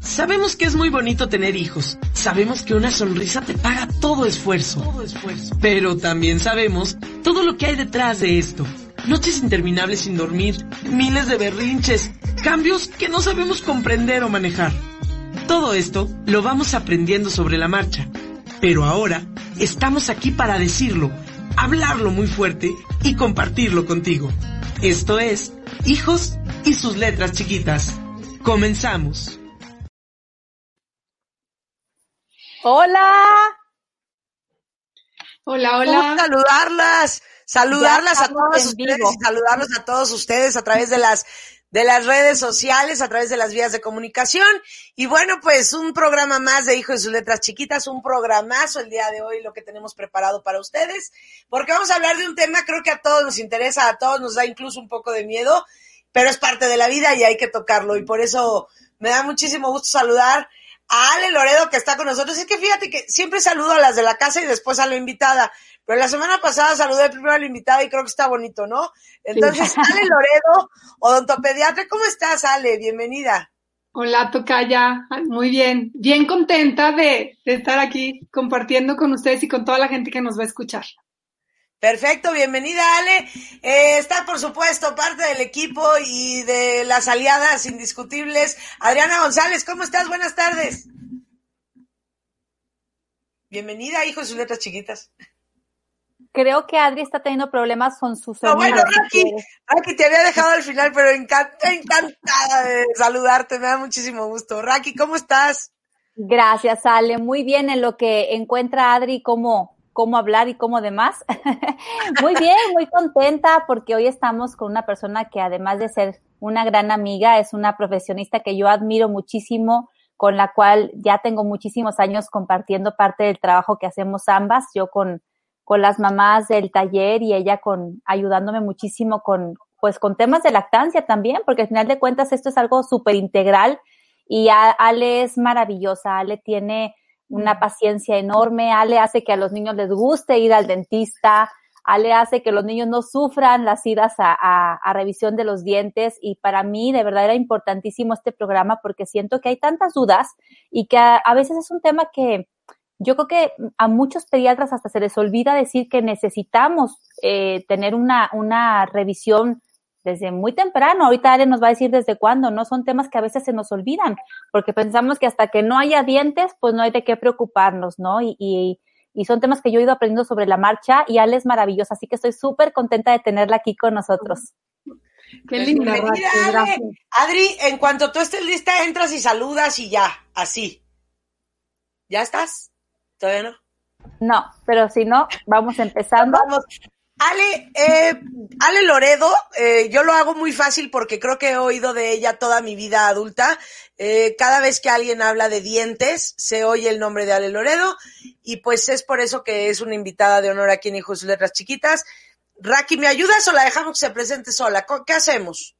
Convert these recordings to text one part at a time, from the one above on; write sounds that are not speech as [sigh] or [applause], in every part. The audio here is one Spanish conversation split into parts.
Sabemos que es muy bonito tener hijos. Sabemos que una sonrisa te paga todo esfuerzo. Pero también sabemos todo lo que hay detrás de esto. Noches interminables sin dormir, miles de berrinches, cambios que no sabemos comprender o manejar. Todo esto lo vamos aprendiendo sobre la marcha. Pero ahora estamos aquí para decirlo, hablarlo muy fuerte y compartirlo contigo. Esto es Hijos y sus letras chiquitas. Comenzamos. Hola. Hola, hola. saludarlas, saludarlas a todos ustedes y saludarlos a todos ustedes a través de las de las redes sociales, a través de las vías de comunicación. Y bueno, pues un programa más de Hijo de sus Letras Chiquitas, un programazo el día de hoy, lo que tenemos preparado para ustedes, porque vamos a hablar de un tema, creo que a todos nos interesa, a todos nos da incluso un poco de miedo, pero es parte de la vida y hay que tocarlo. Y por eso me da muchísimo gusto saludar a Ale Loredo que está con nosotros. Es que fíjate que siempre saludo a las de la casa y después a la invitada. Pero la semana pasada saludé primero a la invitada y creo que está bonito, ¿no? Entonces, [laughs] Ale Loredo, odontopediatra, ¿cómo estás, Ale? Bienvenida. Hola, Tocaya. Muy bien. Bien contenta de, de estar aquí compartiendo con ustedes y con toda la gente que nos va a escuchar. Perfecto, bienvenida Ale. Eh, está por supuesto parte del equipo y de las aliadas indiscutibles. Adriana González, ¿cómo estás? Buenas tardes. Bienvenida, hijo de sus letras chiquitas. Creo que Adri está teniendo problemas con su sonido. No, bueno, Raki, Raki, te había dejado al final, pero encanta, encantada de saludarte, me da muchísimo gusto. Raki, ¿cómo estás? Gracias, Ale. Muy bien en lo que encuentra Adri como cómo hablar y cómo demás. [laughs] muy bien, muy contenta porque hoy estamos con una persona que además de ser una gran amiga, es una profesionista que yo admiro muchísimo, con la cual ya tengo muchísimos años compartiendo parte del trabajo que hacemos ambas, yo con, con las mamás del taller y ella con ayudándome muchísimo con pues con temas de lactancia también, porque al final de cuentas esto es algo súper integral y Ale es maravillosa, Ale tiene una paciencia enorme. Ale hace que a los niños les guste ir al dentista. Ale hace que los niños no sufran las idas a, revisión de los dientes. Y para mí, de verdad, era importantísimo este programa porque siento que hay tantas dudas y que a, veces es un tema que yo creo que a muchos pediatras hasta se les olvida decir que necesitamos eh, tener una, una revisión desde muy temprano. Ahorita Ale nos va a decir desde cuándo, ¿no? Son temas que a veces se nos olvidan, porque pensamos que hasta que no haya dientes, pues no hay de qué preocuparnos, ¿no? Y, y, y son temas que yo he ido aprendiendo sobre la marcha y Ale es maravillosa, así que estoy súper contenta de tenerla aquí con nosotros. Qué linda. Adri, en cuanto tú estés lista, entras y saludas y ya, así. ¿Ya estás? ¿Todavía no? No, pero si no, vamos empezando. Vamos, Ale, eh, Ale Loredo, eh, yo lo hago muy fácil porque creo que he oído de ella toda mi vida adulta. Eh, cada vez que alguien habla de dientes, se oye el nombre de Ale Loredo y pues es por eso que es una invitada de honor aquí en Hijos de Letras Chiquitas. Raki, ¿me ayudas o la dejamos que se presente sola? ¿Qué hacemos?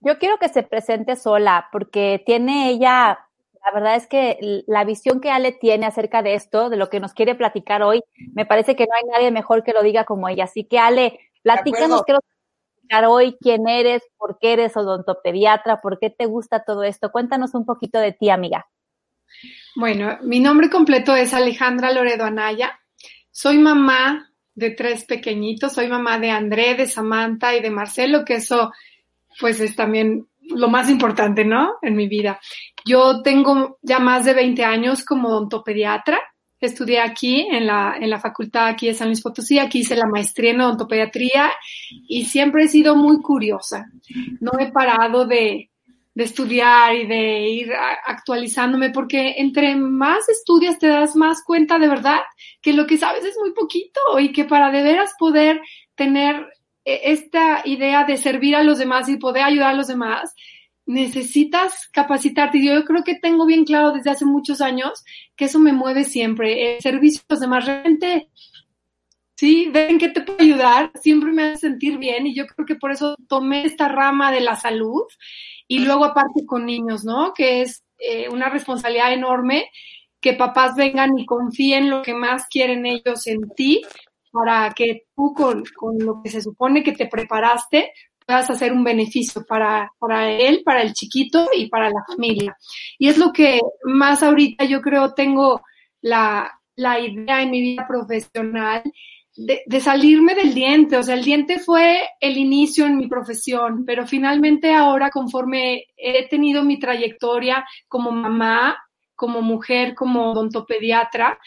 Yo quiero que se presente sola porque tiene ella la verdad es que la visión que Ale tiene acerca de esto, de lo que nos quiere platicar hoy, me parece que no hay nadie mejor que lo diga como ella. Así que Ale, platícanos qué platicar hoy, quién eres, por qué eres odontopediatra, por qué te gusta todo esto. Cuéntanos un poquito de ti, amiga. Bueno, mi nombre completo es Alejandra Loredo Anaya. Soy mamá de tres pequeñitos. Soy mamá de André, de Samantha y de Marcelo, que eso pues es también lo más importante, ¿no? En mi vida. Yo tengo ya más de 20 años como odontopediatra. Estudié aquí en la, en la facultad aquí de San Luis Potosí, aquí hice la maestría en odontopediatría y siempre he sido muy curiosa. No he parado de, de estudiar y de ir actualizándome porque entre más estudias te das más cuenta de verdad que lo que sabes es muy poquito y que para de veras poder tener e, esta idea de servir a los demás y poder ayudar a los demás, necesitas capacitarte. Yo creo que tengo bien claro desde hace muchos años que eso me mueve siempre. El servicio a los demás, realmente, sí, ven que te puedo ayudar, siempre me hace sentir bien y yo creo que por eso tomé esta rama de la salud y luego aparte con niños, ¿no? Que es eh, una responsabilidad enorme que papás vengan y confíen lo que más quieren ellos en ti para que tú con, con lo que se supone que te preparaste puedas hacer un beneficio para, para él, para el chiquito y para la familia. Y es lo que más ahorita yo creo tengo la, la idea en mi vida profesional de, de, salirme del diente. O sea, el diente fue el inicio en mi profesión, pero finalmente ahora conforme he tenido mi trayectoria como mamá, como mujer, como odontopediatra,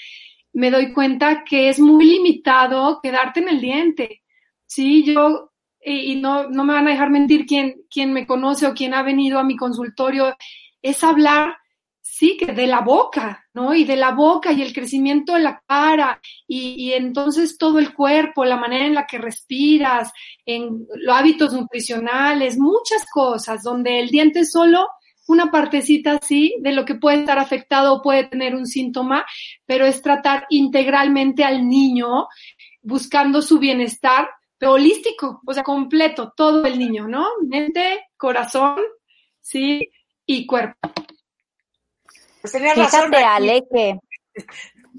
me doy cuenta que es muy limitado quedarte en el diente. Sí, yo y, no, no me van a dejar mentir quien, quien me conoce o quien ha venido a mi consultorio, es hablar, sí, que de la boca, ¿no? Y de la boca y el crecimiento de la cara y, y entonces todo el cuerpo, la manera en la que respiras, en los hábitos nutricionales, muchas cosas, donde el diente solo una partecita así de lo que puede estar afectado o puede tener un síntoma, pero es tratar integralmente al niño buscando su bienestar holístico, o sea, completo, todo el niño, ¿no? Mente, corazón, sí, y cuerpo. Pues Fíjate, Ale, que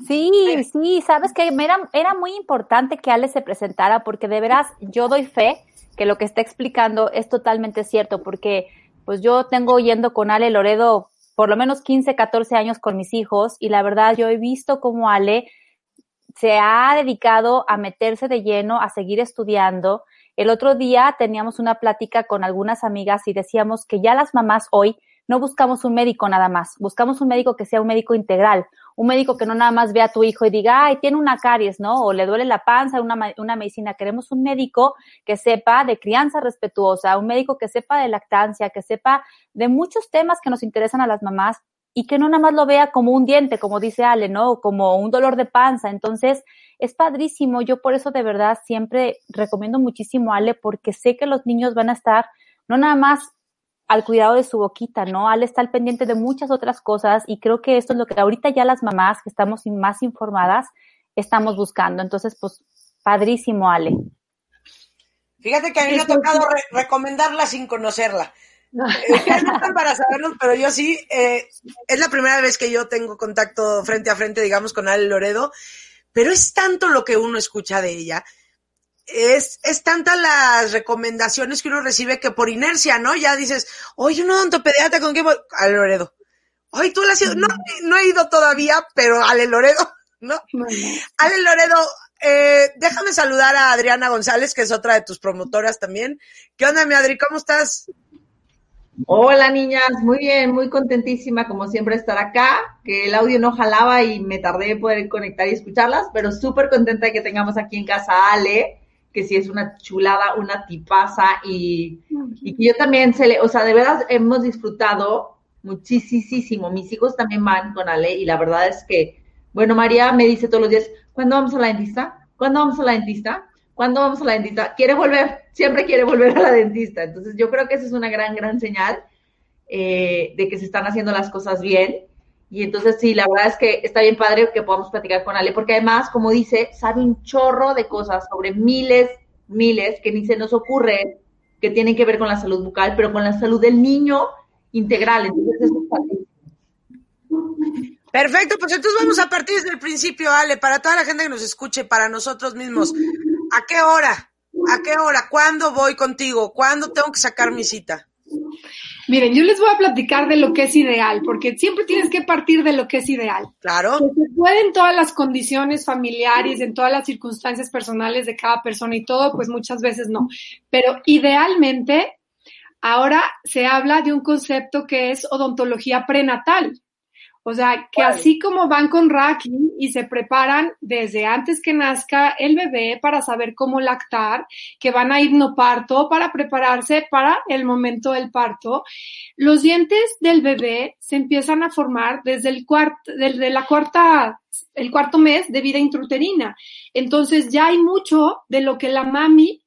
sí, sí, sabes que era, era muy importante que Ale se presentara porque de veras yo doy fe que lo que está explicando es totalmente cierto, porque pues yo tengo yendo con Ale Loredo por lo menos 15, 14 años con mis hijos y la verdad yo he visto cómo Ale se ha dedicado a meterse de lleno, a seguir estudiando. El otro día teníamos una plática con algunas amigas y decíamos que ya las mamás hoy no buscamos un médico nada más, buscamos un médico que sea un médico integral, un médico que no nada más vea a tu hijo y diga, ay, tiene una caries, ¿no? O le duele la panza, una, una medicina. Queremos un médico que sepa de crianza respetuosa, un médico que sepa de lactancia, que sepa de muchos temas que nos interesan a las mamás y que no nada más lo vea como un diente, como dice Ale, ¿no? Como un dolor de panza. Entonces, es padrísimo. Yo por eso de verdad siempre recomiendo muchísimo a Ale porque sé que los niños van a estar no nada más al cuidado de su boquita, ¿no? Ale está al pendiente de muchas otras cosas y creo que esto es lo que ahorita ya las mamás que estamos más informadas estamos buscando. Entonces, pues, padrísimo, Ale. Fíjate que a mí me ha tocado recomendarla sin conocerla. [laughs] No. están para saberlo, pero yo sí, eh, es la primera vez que yo tengo contacto frente a frente, digamos, con Ale Loredo, pero es tanto lo que uno escucha de ella, es, es tantas las recomendaciones que uno recibe que por inercia, ¿no? Ya dices, oye, un odontopediatra, ¿con qué voy? Ale Loredo. Oye, tú la has ido, no, no he ido todavía, pero Ale Loredo, [laughs] ¿no? Ale Loredo, eh, déjame saludar a Adriana González, que es otra de tus promotoras también. ¿Qué onda, mi Adri? ¿Cómo estás? Hola niñas, muy bien, muy contentísima como siempre estar acá, que el audio no jalaba y me tardé en poder conectar y escucharlas, pero súper contenta de que tengamos aquí en casa a Ale, que sí es una chulada, una tipaza y, y que yo también se le, o sea, de verdad hemos disfrutado muchísimo, mis hijos también van con Ale y la verdad es que, bueno, María me dice todos los días, ¿cuándo vamos a la dentista? ¿Cuándo vamos a la dentista? ¿Cuándo vamos a la dentista? Quiere volver, siempre quiere volver a la dentista. Entonces yo creo que esa es una gran, gran señal eh, de que se están haciendo las cosas bien. Y entonces sí, la verdad es que está bien padre que podamos platicar con Ale, porque además, como dice, sabe un chorro de cosas sobre miles, miles, que ni se nos ocurre que tienen que ver con la salud bucal, pero con la salud del niño integral. Entonces eso es Perfecto, pues entonces vamos a partir desde el principio, Ale, para toda la gente que nos escuche, para nosotros mismos. ¿A qué hora? ¿A qué hora? ¿Cuándo voy contigo? ¿Cuándo tengo que sacar mi cita? Miren, yo les voy a platicar de lo que es ideal, porque siempre tienes que partir de lo que es ideal. Claro. se pueden todas las condiciones familiares, en todas las circunstancias personales de cada persona y todo, pues muchas veces no. Pero idealmente, ahora se habla de un concepto que es odontología prenatal. O sea, que así como van con Raki y se preparan desde antes que nazca el bebé para saber cómo lactar, que van a ir no parto para prepararse para el momento del parto, los dientes del bebé se empiezan a formar desde el cuarto, desde la cuarta, el cuarto mes de vida intruterina. Entonces ya hay mucho de lo que la mami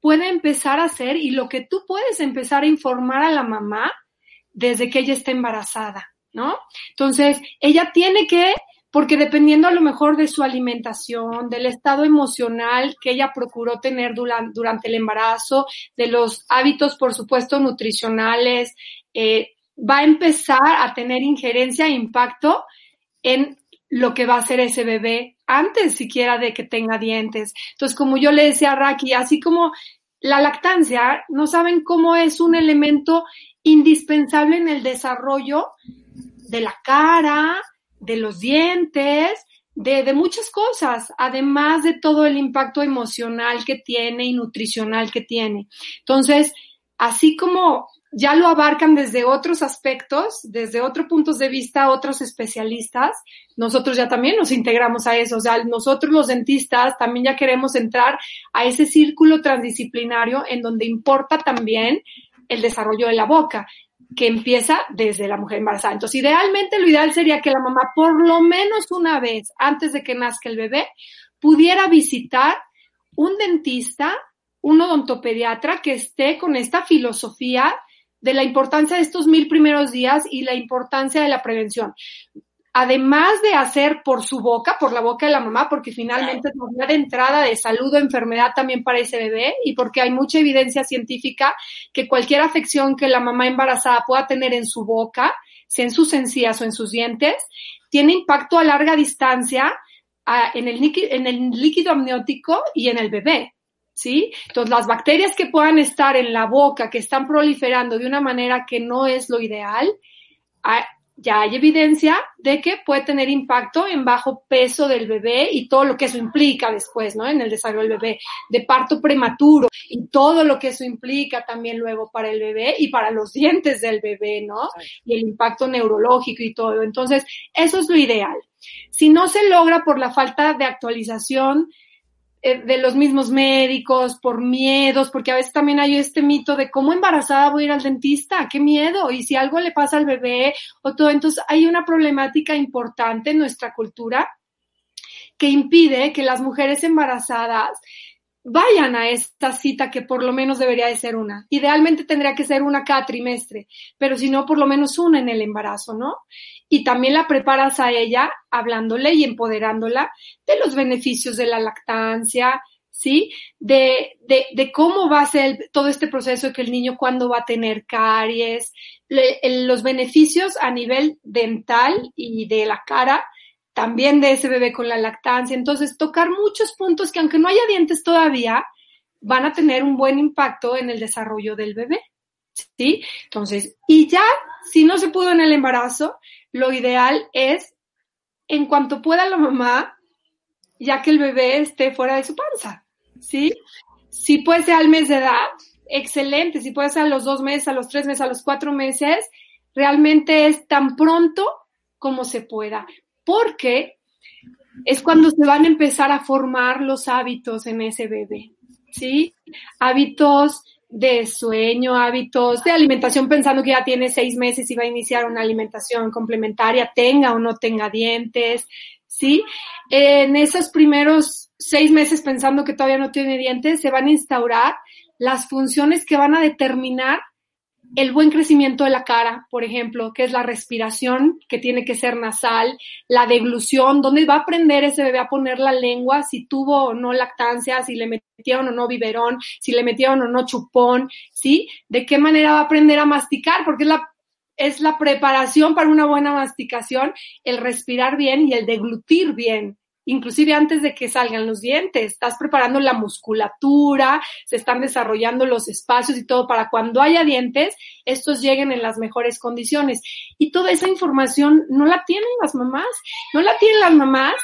puede empezar a hacer y lo que tú puedes empezar a informar a la mamá desde que ella está embarazada, ¿no? Entonces, ella tiene que porque dependiendo a lo mejor de su alimentación, del estado emocional que ella procuró tener durante el embarazo, de los hábitos, por supuesto, nutricionales, eh, va a empezar a tener injerencia e impacto en lo que va a ser ese bebé antes siquiera de que tenga dientes. Entonces, como yo le decía a Raki, así como la lactancia, no saben cómo es un elemento indispensable en el desarrollo de la cara, de los dientes, de, de, muchas cosas, además de todo el impacto emocional que tiene y nutricional que tiene. Entonces, así como ya lo abarcan desde otros aspectos, desde otros puntos de vista, otros especialistas, nosotros ya también nos integramos a eso. O sea, nosotros los dentistas también ya queremos entrar a ese círculo transdisciplinario en donde importa también el desarrollo de la boca que empieza desde la mujer embarazada. Entonces, idealmente lo ideal sería que la mamá por lo menos una vez antes de que nazca el bebé pudiera visitar un dentista, un odontopediatra que esté con esta filosofía de la importancia de estos mil primeros días y la importancia de la prevención además de hacer por su boca, por la boca de la mamá, porque finalmente es una de entrada de salud o enfermedad también para ese bebé y porque hay mucha evidencia científica que cualquier afección que la mamá embarazada pueda tener en su boca, sea en sus encías o en sus dientes, tiene impacto a larga distancia en, el líquido, en el líquido amniótico y en el bebé. ¿Sí? Entonces, las bacterias que puedan estar en la boca, que están proliferando de una manera que no es lo ideal, ya hay evidencia de que puede tener impacto en bajo peso del bebé y todo lo que eso implica después, ¿no? En el desarrollo del bebé, de parto prematuro y todo lo que eso implica también luego para el bebé y para los dientes del bebé, ¿no? Y el impacto neurológico y todo. Entonces, eso es lo ideal. Si no se logra por la falta de actualización, de los mismos médicos, por miedos, porque a veces también hay este mito de cómo embarazada voy a ir al dentista, qué miedo, y si algo le pasa al bebé o todo, entonces hay una problemática importante en nuestra cultura que impide que las mujeres embarazadas vayan a esta cita que por lo menos debería de ser una. Idealmente tendría que ser una cada trimestre, pero si no, por lo menos una en el embarazo, ¿no? Y también la preparas a ella hablándole y empoderándola de los beneficios de la lactancia, ¿sí? De, de, de cómo va a ser todo este proceso, que el niño cuándo va a tener caries, los beneficios a nivel dental y de la cara, también de ese bebé con la lactancia. Entonces, tocar muchos puntos que aunque no haya dientes todavía, van a tener un buen impacto en el desarrollo del bebé. ¿Sí? Entonces, y ya, si no se pudo en el embarazo, lo ideal es, en cuanto pueda la mamá, ya que el bebé esté fuera de su panza, ¿sí? Si puede ser al mes de edad, excelente. Si puede ser a los dos meses, a los tres meses, a los cuatro meses, realmente es tan pronto como se pueda, porque es cuando se van a empezar a formar los hábitos en ese bebé, ¿sí? Hábitos de sueño, hábitos de alimentación, pensando que ya tiene seis meses y va a iniciar una alimentación complementaria, tenga o no tenga dientes, ¿sí? En esos primeros seis meses pensando que todavía no tiene dientes, se van a instaurar las funciones que van a determinar el buen crecimiento de la cara, por ejemplo, que es la respiración, que tiene que ser nasal, la deglución, donde va a aprender ese bebé a poner la lengua, si tuvo o no lactancia, si le metieron o no biberón, si le metieron o no chupón, ¿sí? De qué manera va a aprender a masticar, porque es la, es la preparación para una buena masticación, el respirar bien y el deglutir bien inclusive antes de que salgan los dientes. Estás preparando la musculatura, se están desarrollando los espacios y todo para cuando haya dientes, estos lleguen en las mejores condiciones. Y toda esa información no la tienen las mamás, no la tienen las mamás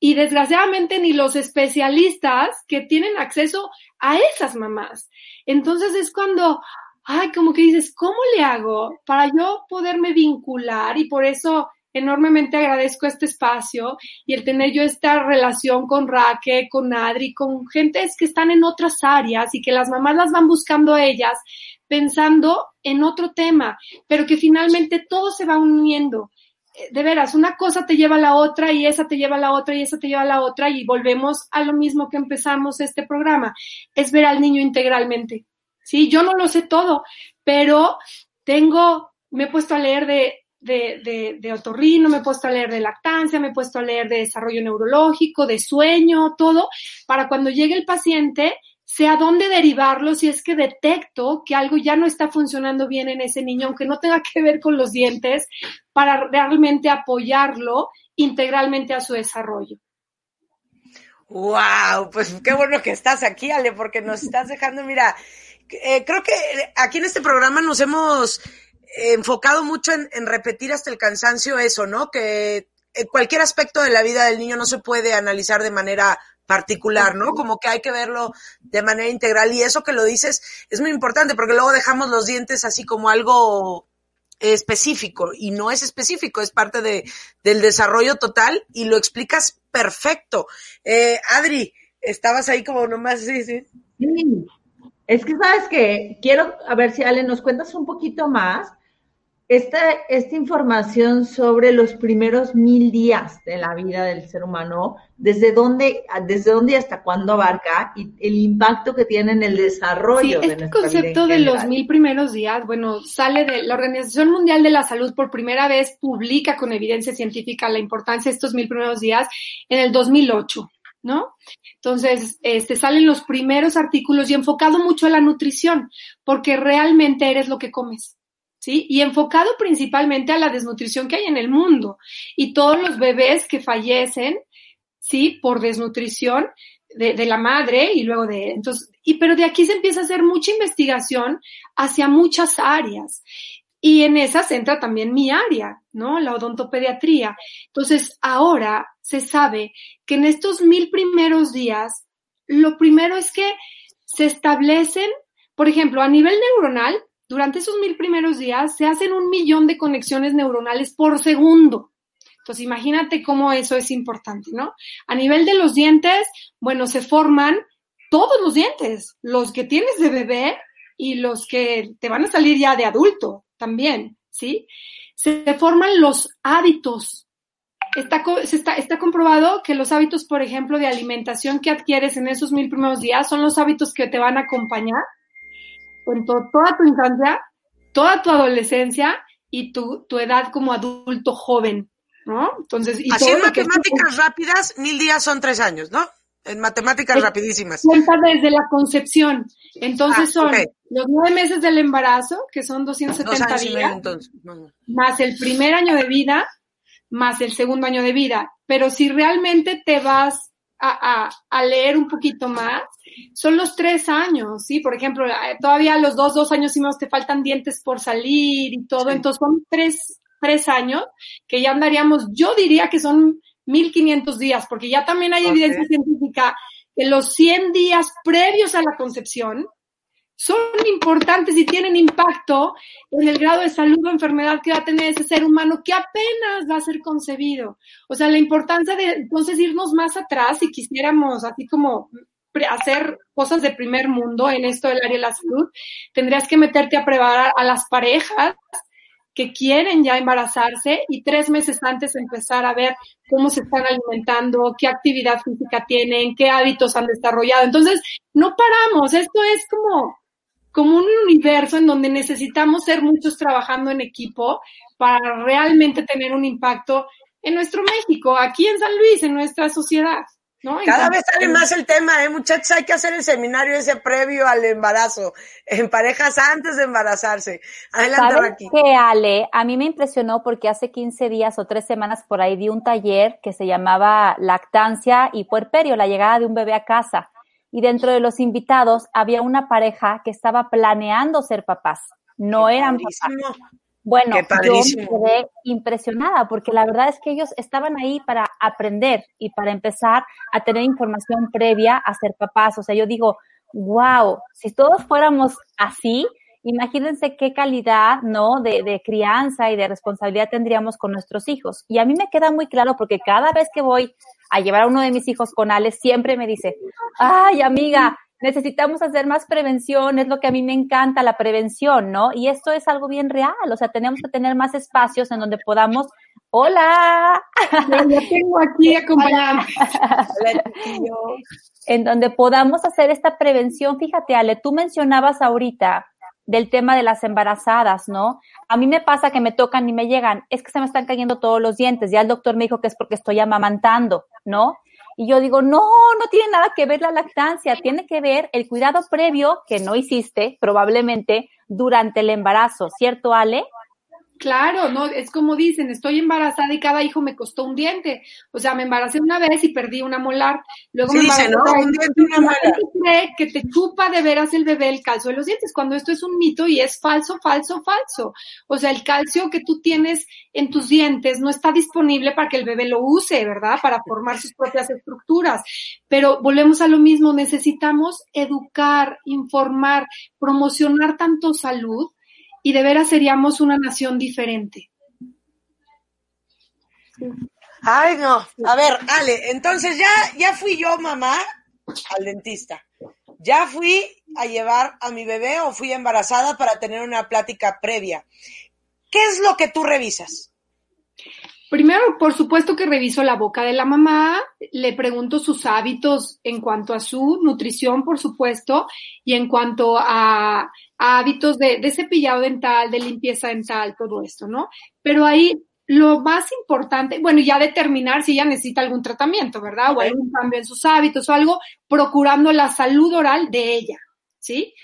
y desgraciadamente ni los especialistas que tienen acceso a esas mamás. Entonces es cuando, ay, como que dices, ¿cómo le hago para yo poderme vincular? Y por eso enormemente agradezco este espacio y el tener yo esta relación con Raque, con Adri, con gentes que están en otras áreas y que las mamás las van buscando ellas pensando en otro tema, pero que finalmente todo se va uniendo. Eh, de veras, una cosa te lleva a la otra y esa te lleva a la otra y esa te lleva a la otra y volvemos a lo mismo que empezamos este programa, es ver al niño integralmente. Sí, yo no lo sé todo, pero tengo me he puesto a leer de, de, de, de, otorrino, me he puesto a leer de lactancia, me he puesto a leer de desarrollo neurológico, de sueño, todo, para cuando llegue el paciente, sea dónde derivarlo si es que detecto que algo ya no está funcionando bien en ese niño, aunque no tenga que ver con los dientes, para realmente apoyarlo integralmente a su desarrollo. Wow, pues qué bueno que estás aquí, Ale, porque nos estás dejando, mira, eh, creo que aquí en este programa nos hemos enfocado mucho en, en, repetir hasta el cansancio eso, ¿no? Que cualquier aspecto de la vida del niño no se puede analizar de manera particular, ¿no? Como que hay que verlo de manera integral y eso que lo dices es muy importante porque luego dejamos los dientes así como algo específico y no es específico, es parte de, del desarrollo total y lo explicas perfecto. Eh, Adri, estabas ahí como nomás, sí, sí. Sí, es que sabes que quiero, a ver si Ale nos cuentas un poquito más esta, esta información sobre los primeros mil días de la vida del ser humano, desde dónde, desde dónde hasta cuándo abarca y el impacto que tiene en el desarrollo. Sí, este concepto de los mil primeros días, bueno, sale de la Organización Mundial de la Salud por primera vez publica con evidencia científica la importancia de estos mil primeros días en el 2008. ¿no? Entonces, este, salen los primeros artículos y enfocado mucho a la nutrición, porque realmente eres lo que comes. ¿Sí? Y enfocado principalmente a la desnutrición que hay en el mundo y todos los bebés que fallecen, ¿sí? Por desnutrición de, de la madre y luego de, entonces, y pero de aquí se empieza a hacer mucha investigación hacia muchas áreas. Y en esas entra también mi área, ¿no? La odontopediatría. Entonces, ahora se sabe que en estos mil primeros días, lo primero es que se establecen, por ejemplo, a nivel neuronal, durante esos mil primeros días se hacen un millón de conexiones neuronales por segundo. Entonces, imagínate cómo eso es importante, ¿no? A nivel de los dientes, bueno, se forman todos los dientes, los que tienes de bebé y los que te van a salir ya de adulto también, ¿sí? Se forman los hábitos. Está, está, comprobado que los hábitos, por ejemplo, de alimentación que adquieres en esos mil primeros días son los hábitos que te van a acompañar con toda tu infancia, toda tu adolescencia y tu, tu edad como adulto joven, ¿no? Entonces, y Así en matemáticas rápidas, mil días son tres años, ¿no? En matemáticas rapidísimas. Cuenta desde la concepción. Entonces ah, son los nueve meses del embarazo, que son 270 días, más el primer año de vida, más el segundo año de vida. Pero si realmente te vas a, a, a leer un poquito más, son los tres años, ¿sí? Por ejemplo, eh, todavía los dos, dos años y más te faltan dientes por salir y todo, entonces son tres, tres años que ya andaríamos, yo diría que son 1500 días, porque ya también hay evidencia científica que los 100 días previos a la concepción son importantes y tienen impacto en el grado de salud o enfermedad que va a tener ese ser humano que apenas va a ser concebido. O sea, la importancia de entonces irnos más atrás si quisiéramos así como hacer cosas de primer mundo en esto del área de la salud, tendrías que meterte a preparar a las parejas que quieren ya embarazarse y tres meses antes empezar a ver cómo se están alimentando, qué actividad física tienen, qué hábitos han desarrollado. Entonces, no paramos. Esto es como, como un universo en donde necesitamos ser muchos trabajando en equipo para realmente tener un impacto en nuestro México, aquí en San Luis, en nuestra sociedad. Cada vez sale más el tema, ¿eh, muchachos? Hay que hacer el seminario ese previo al embarazo, en parejas antes de embarazarse. Adelante, ¿Sabes que, Ale? A mí me impresionó porque hace 15 días o tres semanas por ahí di un taller que se llamaba Lactancia y Puerperio, la llegada de un bebé a casa. Y dentro de los invitados había una pareja que estaba planeando ser papás. No eran papás. Bueno, yo me quedé impresionada porque la verdad es que ellos estaban ahí para aprender y para empezar a tener información previa a ser papás. O sea, yo digo, wow, si todos fuéramos así, imagínense qué calidad, ¿no? De, de crianza y de responsabilidad tendríamos con nuestros hijos. Y a mí me queda muy claro porque cada vez que voy a llevar a uno de mis hijos con Alex, siempre me dice, ay, amiga, necesitamos hacer más prevención, es lo que a mí me encanta, la prevención, ¿no? Y esto es algo bien real, o sea, tenemos que tener más espacios en donde podamos, hola. Ya tengo aquí [laughs] acompañada. en donde podamos hacer esta prevención. Fíjate, Ale, tú mencionabas ahorita del tema de las embarazadas, ¿no? a mí me pasa que me tocan y me llegan, es que se me están cayendo todos los dientes. Ya el doctor me dijo que es porque estoy amamantando, ¿no? Y yo digo, no, no tiene nada que ver la lactancia, tiene que ver el cuidado previo que no hiciste probablemente durante el embarazo, ¿cierto, Ale? Claro, no, es como dicen, estoy embarazada y cada hijo me costó un diente. O sea, me embaracé una vez y perdí una molar. Luego me embaracé ¿no? un diente, una molar. cree que te chupa de veras el bebé el calcio de los dientes, cuando esto es un mito y es falso, falso, falso. O sea, el calcio que tú tienes en tus dientes no está disponible para que el bebé lo use, ¿verdad? Para formar sus propias estructuras. Pero volvemos a lo mismo, necesitamos educar, informar, promocionar tanto salud y de veras seríamos una nación diferente. Ay, no. A ver, Ale, entonces ya, ya fui yo, mamá, al dentista. Ya fui a llevar a mi bebé o fui embarazada para tener una plática previa. ¿Qué es lo que tú revisas? Primero, por supuesto que reviso la boca de la mamá, le pregunto sus hábitos en cuanto a su nutrición, por supuesto, y en cuanto a, hábitos de, cepillado dental, de limpieza dental, todo esto, ¿no? Pero ahí lo más importante, bueno, ya determinar si ella necesita algún tratamiento, ¿verdad? O algún cambio en sus hábitos o algo, procurando la salud oral de ella, ¿sí?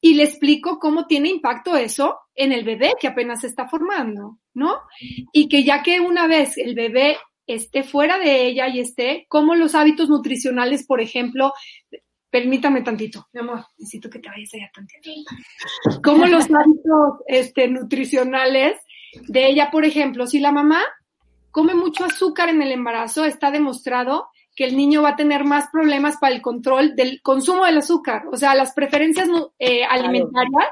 Y le explico cómo tiene impacto eso en el bebé que apenas se está formando. ¿No? Y que ya que una vez el bebé esté fuera de ella y esté, como los hábitos nutricionales, por ejemplo, permítame tantito, mi amor, necesito que te vayas allá tantito. Como los hábitos este, nutricionales de ella, por ejemplo, si la mamá come mucho azúcar en el embarazo, está demostrado que el niño va a tener más problemas para el control del consumo del azúcar. O sea, las preferencias eh, alimentarias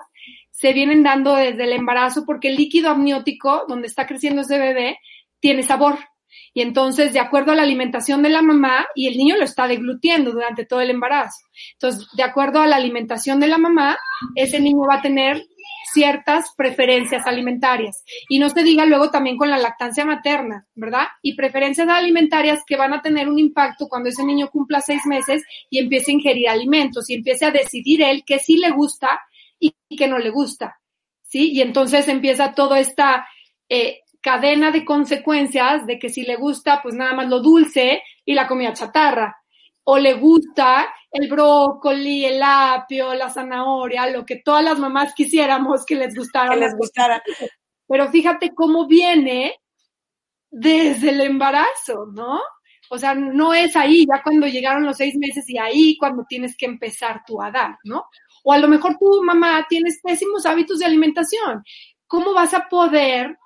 se vienen dando desde el embarazo porque el líquido amniótico, donde está creciendo ese bebé, tiene sabor. Y entonces, de acuerdo a la alimentación de la mamá, y el niño lo está deglutiendo durante todo el embarazo. Entonces, de acuerdo a la alimentación de la mamá, ese niño va a tener ciertas preferencias alimentarias. Y no se diga luego también con la lactancia materna, ¿verdad? Y preferencias alimentarias que van a tener un impacto cuando ese niño cumpla seis meses y empiece a ingerir alimentos y empiece a decidir él qué sí le gusta y que no le gusta, ¿sí? Y entonces empieza toda esta eh, cadena de consecuencias de que si le gusta, pues nada más lo dulce y la comida chatarra, o le gusta el brócoli, el apio, la zanahoria, lo que todas las mamás quisiéramos que les gustara. Que les gustara. Pero fíjate cómo viene desde el embarazo, ¿no? O sea, no es ahí, ya cuando llegaron los seis meses y ahí cuando tienes que empezar tú a dar, ¿no? O a lo mejor tu mamá tienes pésimos hábitos de alimentación. ¿Cómo vas a poder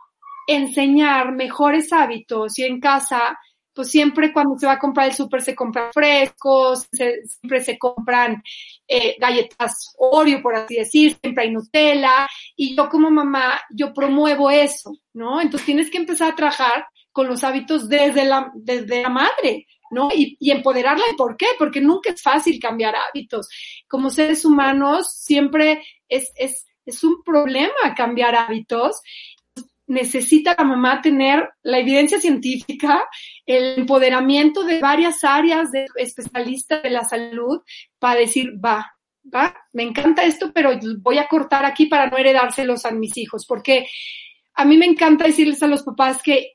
enseñar mejores hábitos y en casa? Pues siempre cuando se va a comprar el súper se compran frescos, siempre se compran eh, galletas Oreo, por así decir, siempre hay Nutella. Y yo como mamá, yo promuevo eso, ¿no? Entonces tienes que empezar a trabajar con los hábitos desde la, desde la madre, ¿no? Y, y empoderarla. ¿Por qué? Porque nunca es fácil cambiar hábitos. Como seres humanos siempre es, es, es un problema cambiar hábitos. Necesita la mamá tener la evidencia científica, el empoderamiento de varias áreas de especialistas de la salud para decir, va, va, me encanta esto, pero voy a cortar aquí para no heredárselos a mis hijos, porque a mí me encanta decirles a los papás que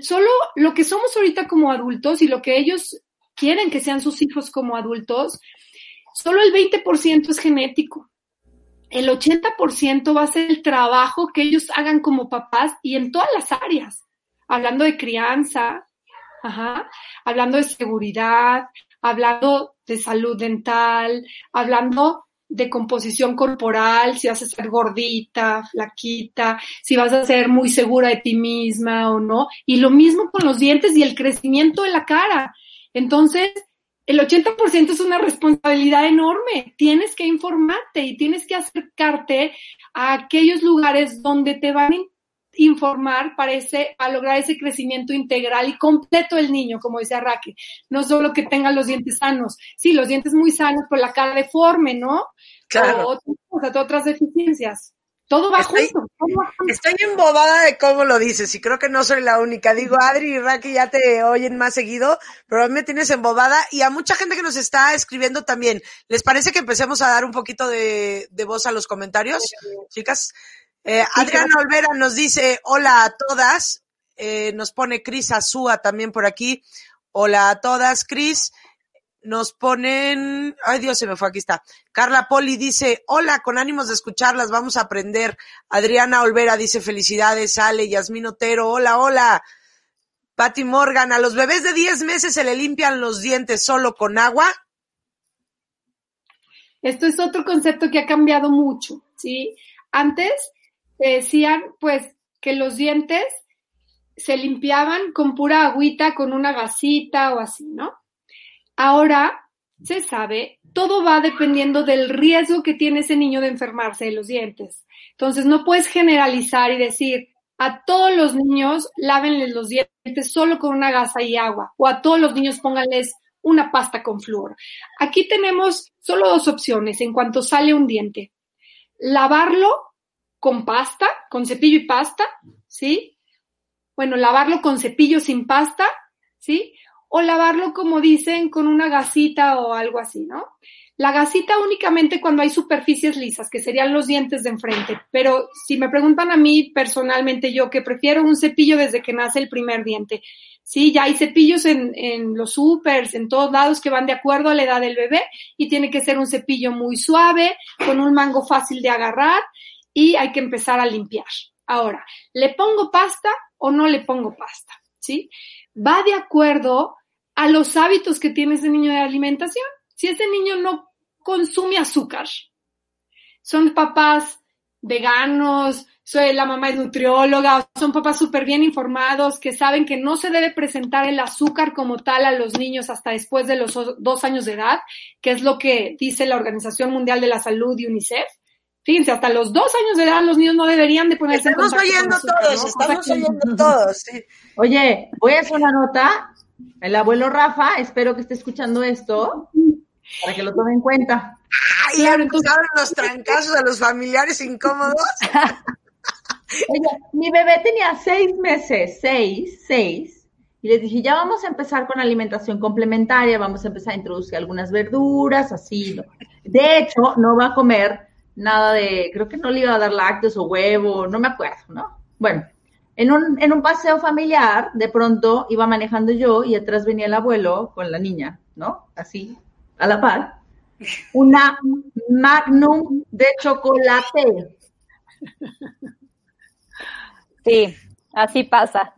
solo lo que somos ahorita como adultos y lo que ellos quieren que sean sus hijos como adultos, solo el 20% es genético. El 80% va a ser el trabajo que ellos hagan como papás y en todas las áreas. Hablando de crianza, hablando de seguridad, hablando de salud dental, hablando de composición corporal, si vas a ser gordita, flaquita, si vas a ser muy segura de ti misma o no. Y lo mismo con los dientes y el crecimiento de la cara. Entonces, el 80% es una responsabilidad enorme. Tienes que informarte y tienes que acercarte a aquellos lugares donde te van a informar para, ese, para lograr ese crecimiento integral y completo del niño, como decía Raquel. No solo que tenga los dientes sanos. Sí, los dientes muy sanos, pero la cara deforme, ¿no? Claro. O otras, otras deficiencias. Todo va estoy, junto. Estoy embobada de cómo lo dices y creo que no soy la única. Digo, Adri y Raquel ya te oyen más seguido, pero a mí me tienes embobada y a mucha gente que nos está escribiendo también. ¿Les parece que empecemos a dar un poquito de, de voz a los comentarios, chicas? Eh, Adriana Olvera nos dice, hola a todas. Eh, nos pone Cris Azúa también por aquí. Hola a todas, Cris. Nos ponen, ay Dios, se me fue, aquí está. Carla Poli dice, hola, con ánimos de escucharlas, vamos a aprender. Adriana Olvera dice, felicidades, Ale, Yasmin Otero, hola, hola. Patty Morgan, a los bebés de 10 meses se le limpian los dientes solo con agua. Esto es otro concepto que ha cambiado mucho, ¿sí? Antes decían, pues, que los dientes se limpiaban con pura agüita, con una gasita o así, ¿no? Ahora se sabe, todo va dependiendo del riesgo que tiene ese niño de enfermarse de los dientes. Entonces, no puedes generalizar y decir, a todos los niños lávenles los dientes solo con una gasa y agua, o a todos los niños pónganles una pasta con flúor. Aquí tenemos solo dos opciones en cuanto sale un diente. Lavarlo con pasta, con cepillo y pasta, ¿sí? Bueno, lavarlo con cepillo sin pasta, ¿sí? O lavarlo, como dicen, con una gasita o algo así, ¿no? La gasita únicamente cuando hay superficies lisas, que serían los dientes de enfrente. Pero si me preguntan a mí personalmente, yo que prefiero un cepillo desde que nace el primer diente. Sí, ya hay cepillos en, en los supers, en todos lados que van de acuerdo a la edad del bebé y tiene que ser un cepillo muy suave, con un mango fácil de agarrar y hay que empezar a limpiar. Ahora, ¿le pongo pasta o no le pongo pasta? ¿Sí? Va de acuerdo a los hábitos que tiene ese niño de alimentación. Si ese niño no consume azúcar, son papás veganos, soy la mamá es nutrióloga, son papás súper bien informados que saben que no se debe presentar el azúcar como tal a los niños hasta después de los dos años de edad, que es lo que dice la Organización Mundial de la Salud y UNICEF. Fíjense, hasta los dos años de edad los niños no deberían de ponerse estamos en oyendo todos, estamos oyendo todos. Sí. Oye, voy a hacer una nota. El abuelo Rafa, espero que esté escuchando esto para que lo tome en cuenta. Ay, claro, entonces los trancazos a los familiares incómodos. [laughs] Oye, mi bebé tenía seis meses, seis, seis, y les dije, ya vamos a empezar con alimentación complementaria, vamos a empezar a introducir algunas verduras, así. De hecho, no va a comer nada de, creo que no le iba a dar lácteos o huevo, no me acuerdo, ¿no? Bueno, en un, en un paseo familiar, de pronto iba manejando yo y atrás venía el abuelo con la niña, ¿no? Así, a la par. Una magnum de chocolate. Sí, así pasa.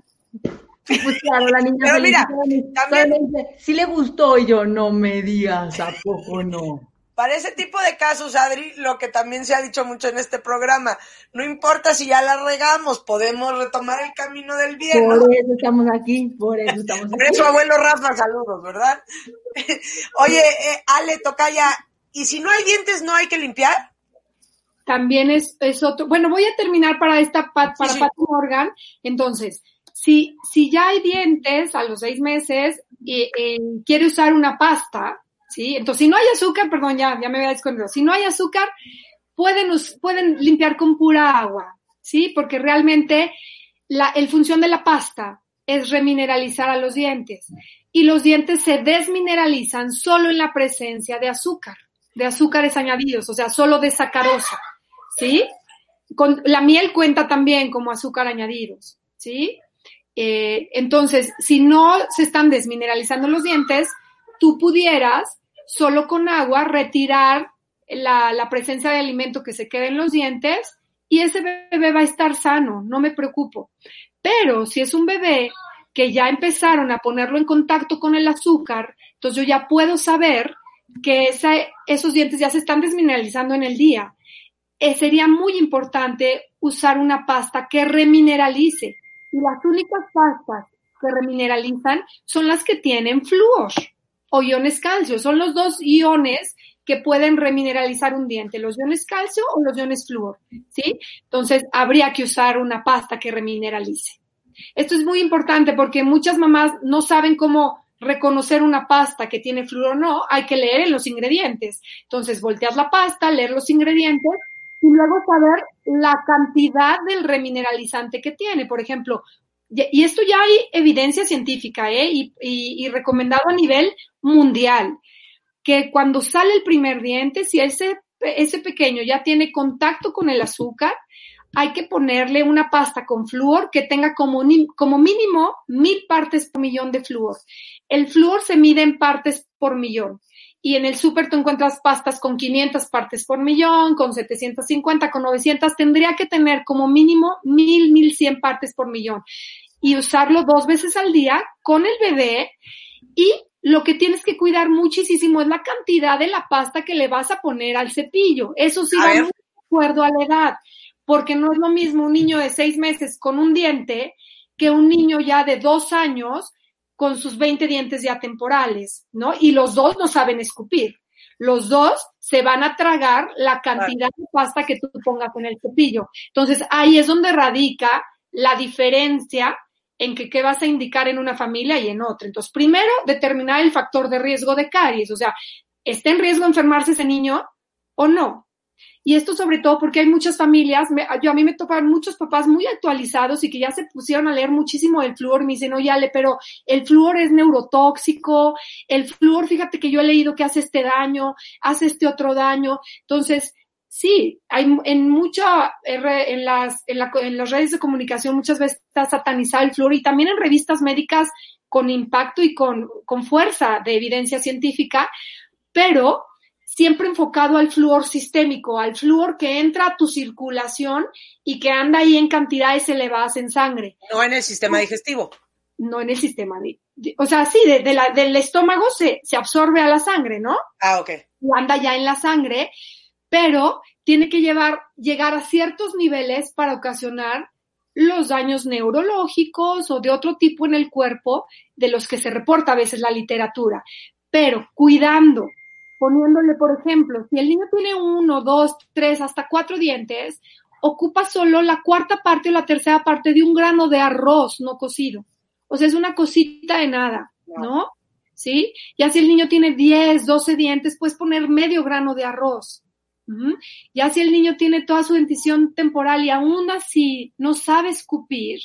Pues claro, la niña Pero mira, también... sí le gustó y yo, no me digas, ¿a poco no? Para ese tipo de casos, Adri, lo que también se ha dicho mucho en este programa, no importa si ya la regamos, podemos retomar el camino del bien. Por eso estamos aquí, por eso estamos aquí. Por eso, abuelo Rafa, saludos, ¿verdad? [laughs] Oye, eh, Ale, ya. ¿y si no hay dientes, no hay que limpiar? También es, es otro. Bueno, voy a terminar para esta para sí, Morgan. Entonces, si, si ya hay dientes a los seis meses y eh, quiere usar una pasta, ¿sí? Entonces, si no hay azúcar, perdón, ya, ya me había escondido. Si no hay azúcar, pueden, pueden limpiar con pura agua, ¿sí? Porque realmente la el función de la pasta es remineralizar a los dientes. Y los dientes se desmineralizan solo en la presencia de azúcar, de azúcares añadidos, o sea, solo de sacarosa. ¿sí? Con, la miel cuenta también como azúcar añadidos, ¿sí? Eh, entonces, si no se están desmineralizando los dientes, tú pudieras solo con agua retirar la, la presencia de alimento que se queda en los dientes y ese bebé va a estar sano, no me preocupo. Pero si es un bebé que ya empezaron a ponerlo en contacto con el azúcar, entonces yo ya puedo saber que esos dientes ya se están desmineralizando en el día eh, sería muy importante usar una pasta que remineralice. Y las únicas pastas que remineralizan son las que tienen flúor o iones calcio. Son los dos iones que pueden remineralizar un diente, los iones calcio o los iones flúor, ¿sí? Entonces, habría que usar una pasta que remineralice. Esto es muy importante porque muchas mamás no saben cómo reconocer una pasta que tiene flúor o no, hay que leer en los ingredientes. Entonces, voltear la pasta, leer los ingredientes y luego saber la cantidad del remineralizante que tiene. Por ejemplo, y esto ya hay evidencia científica ¿eh? y, recomendado a nivel mundial, que cuando sale el primer diente, si ese, ese pequeño ya tiene contacto con el azúcar, hay que ponerle una pasta con flúor que tenga como, como mínimo mil partes por millón de flúor. El flúor se mide en partes por millón. Y en el súper tú encuentras pastas con 500 partes por millón, con 750, con 900. Tendría que tener como mínimo mil, mil cien partes por millón. Y usarlo dos veces al día con el bebé. Y lo que tienes que cuidar muchísimo es la cantidad de la pasta que le vas a poner al cepillo. Eso sí va de acuerdo a la edad porque no es lo mismo un niño de seis meses con un diente que un niño ya de dos años con sus 20 dientes ya temporales, ¿no? Y los dos no saben escupir. Los dos se van a tragar la cantidad de pasta que tú pongas en el cepillo. Entonces, ahí es donde radica la diferencia en que qué vas a indicar en una familia y en otra. Entonces, primero, determinar el factor de riesgo de caries. O sea, ¿está en riesgo enfermarse ese niño o no? Y esto sobre todo porque hay muchas familias, yo a mí me tocan muchos papás muy actualizados y que ya se pusieron a leer muchísimo del flúor me dicen, oye Ale, pero el flúor es neurotóxico, el flúor, fíjate que yo he leído que hace este daño, hace este otro daño. Entonces, sí, hay en mucha, en las, en, la, en las redes de comunicación muchas veces está satanizado el flúor y también en revistas médicas con impacto y con, con fuerza de evidencia científica, pero siempre enfocado al flúor sistémico, al flúor que entra a tu circulación y que anda ahí en cantidades elevadas en sangre. No en el sistema digestivo. No en el sistema. O sea, sí, de, la, del estómago se, se, absorbe a la sangre, ¿no? Ah, ok. Anda ya en la sangre, pero tiene que llevar, llegar a ciertos niveles para ocasionar los daños neurológicos o de otro tipo en el cuerpo de los que se reporta a veces la literatura. Pero cuidando poniéndole, por ejemplo, si el niño tiene uno, dos, tres, hasta cuatro dientes, ocupa solo la cuarta parte o la tercera parte de un grano de arroz no cocido. O sea, es una cosita de nada, ¿no? ¿Sí? Ya si el niño tiene 10, 12 dientes, puedes poner medio grano de arroz. Ya si el niño tiene toda su dentición temporal y aún así no sabe escupir,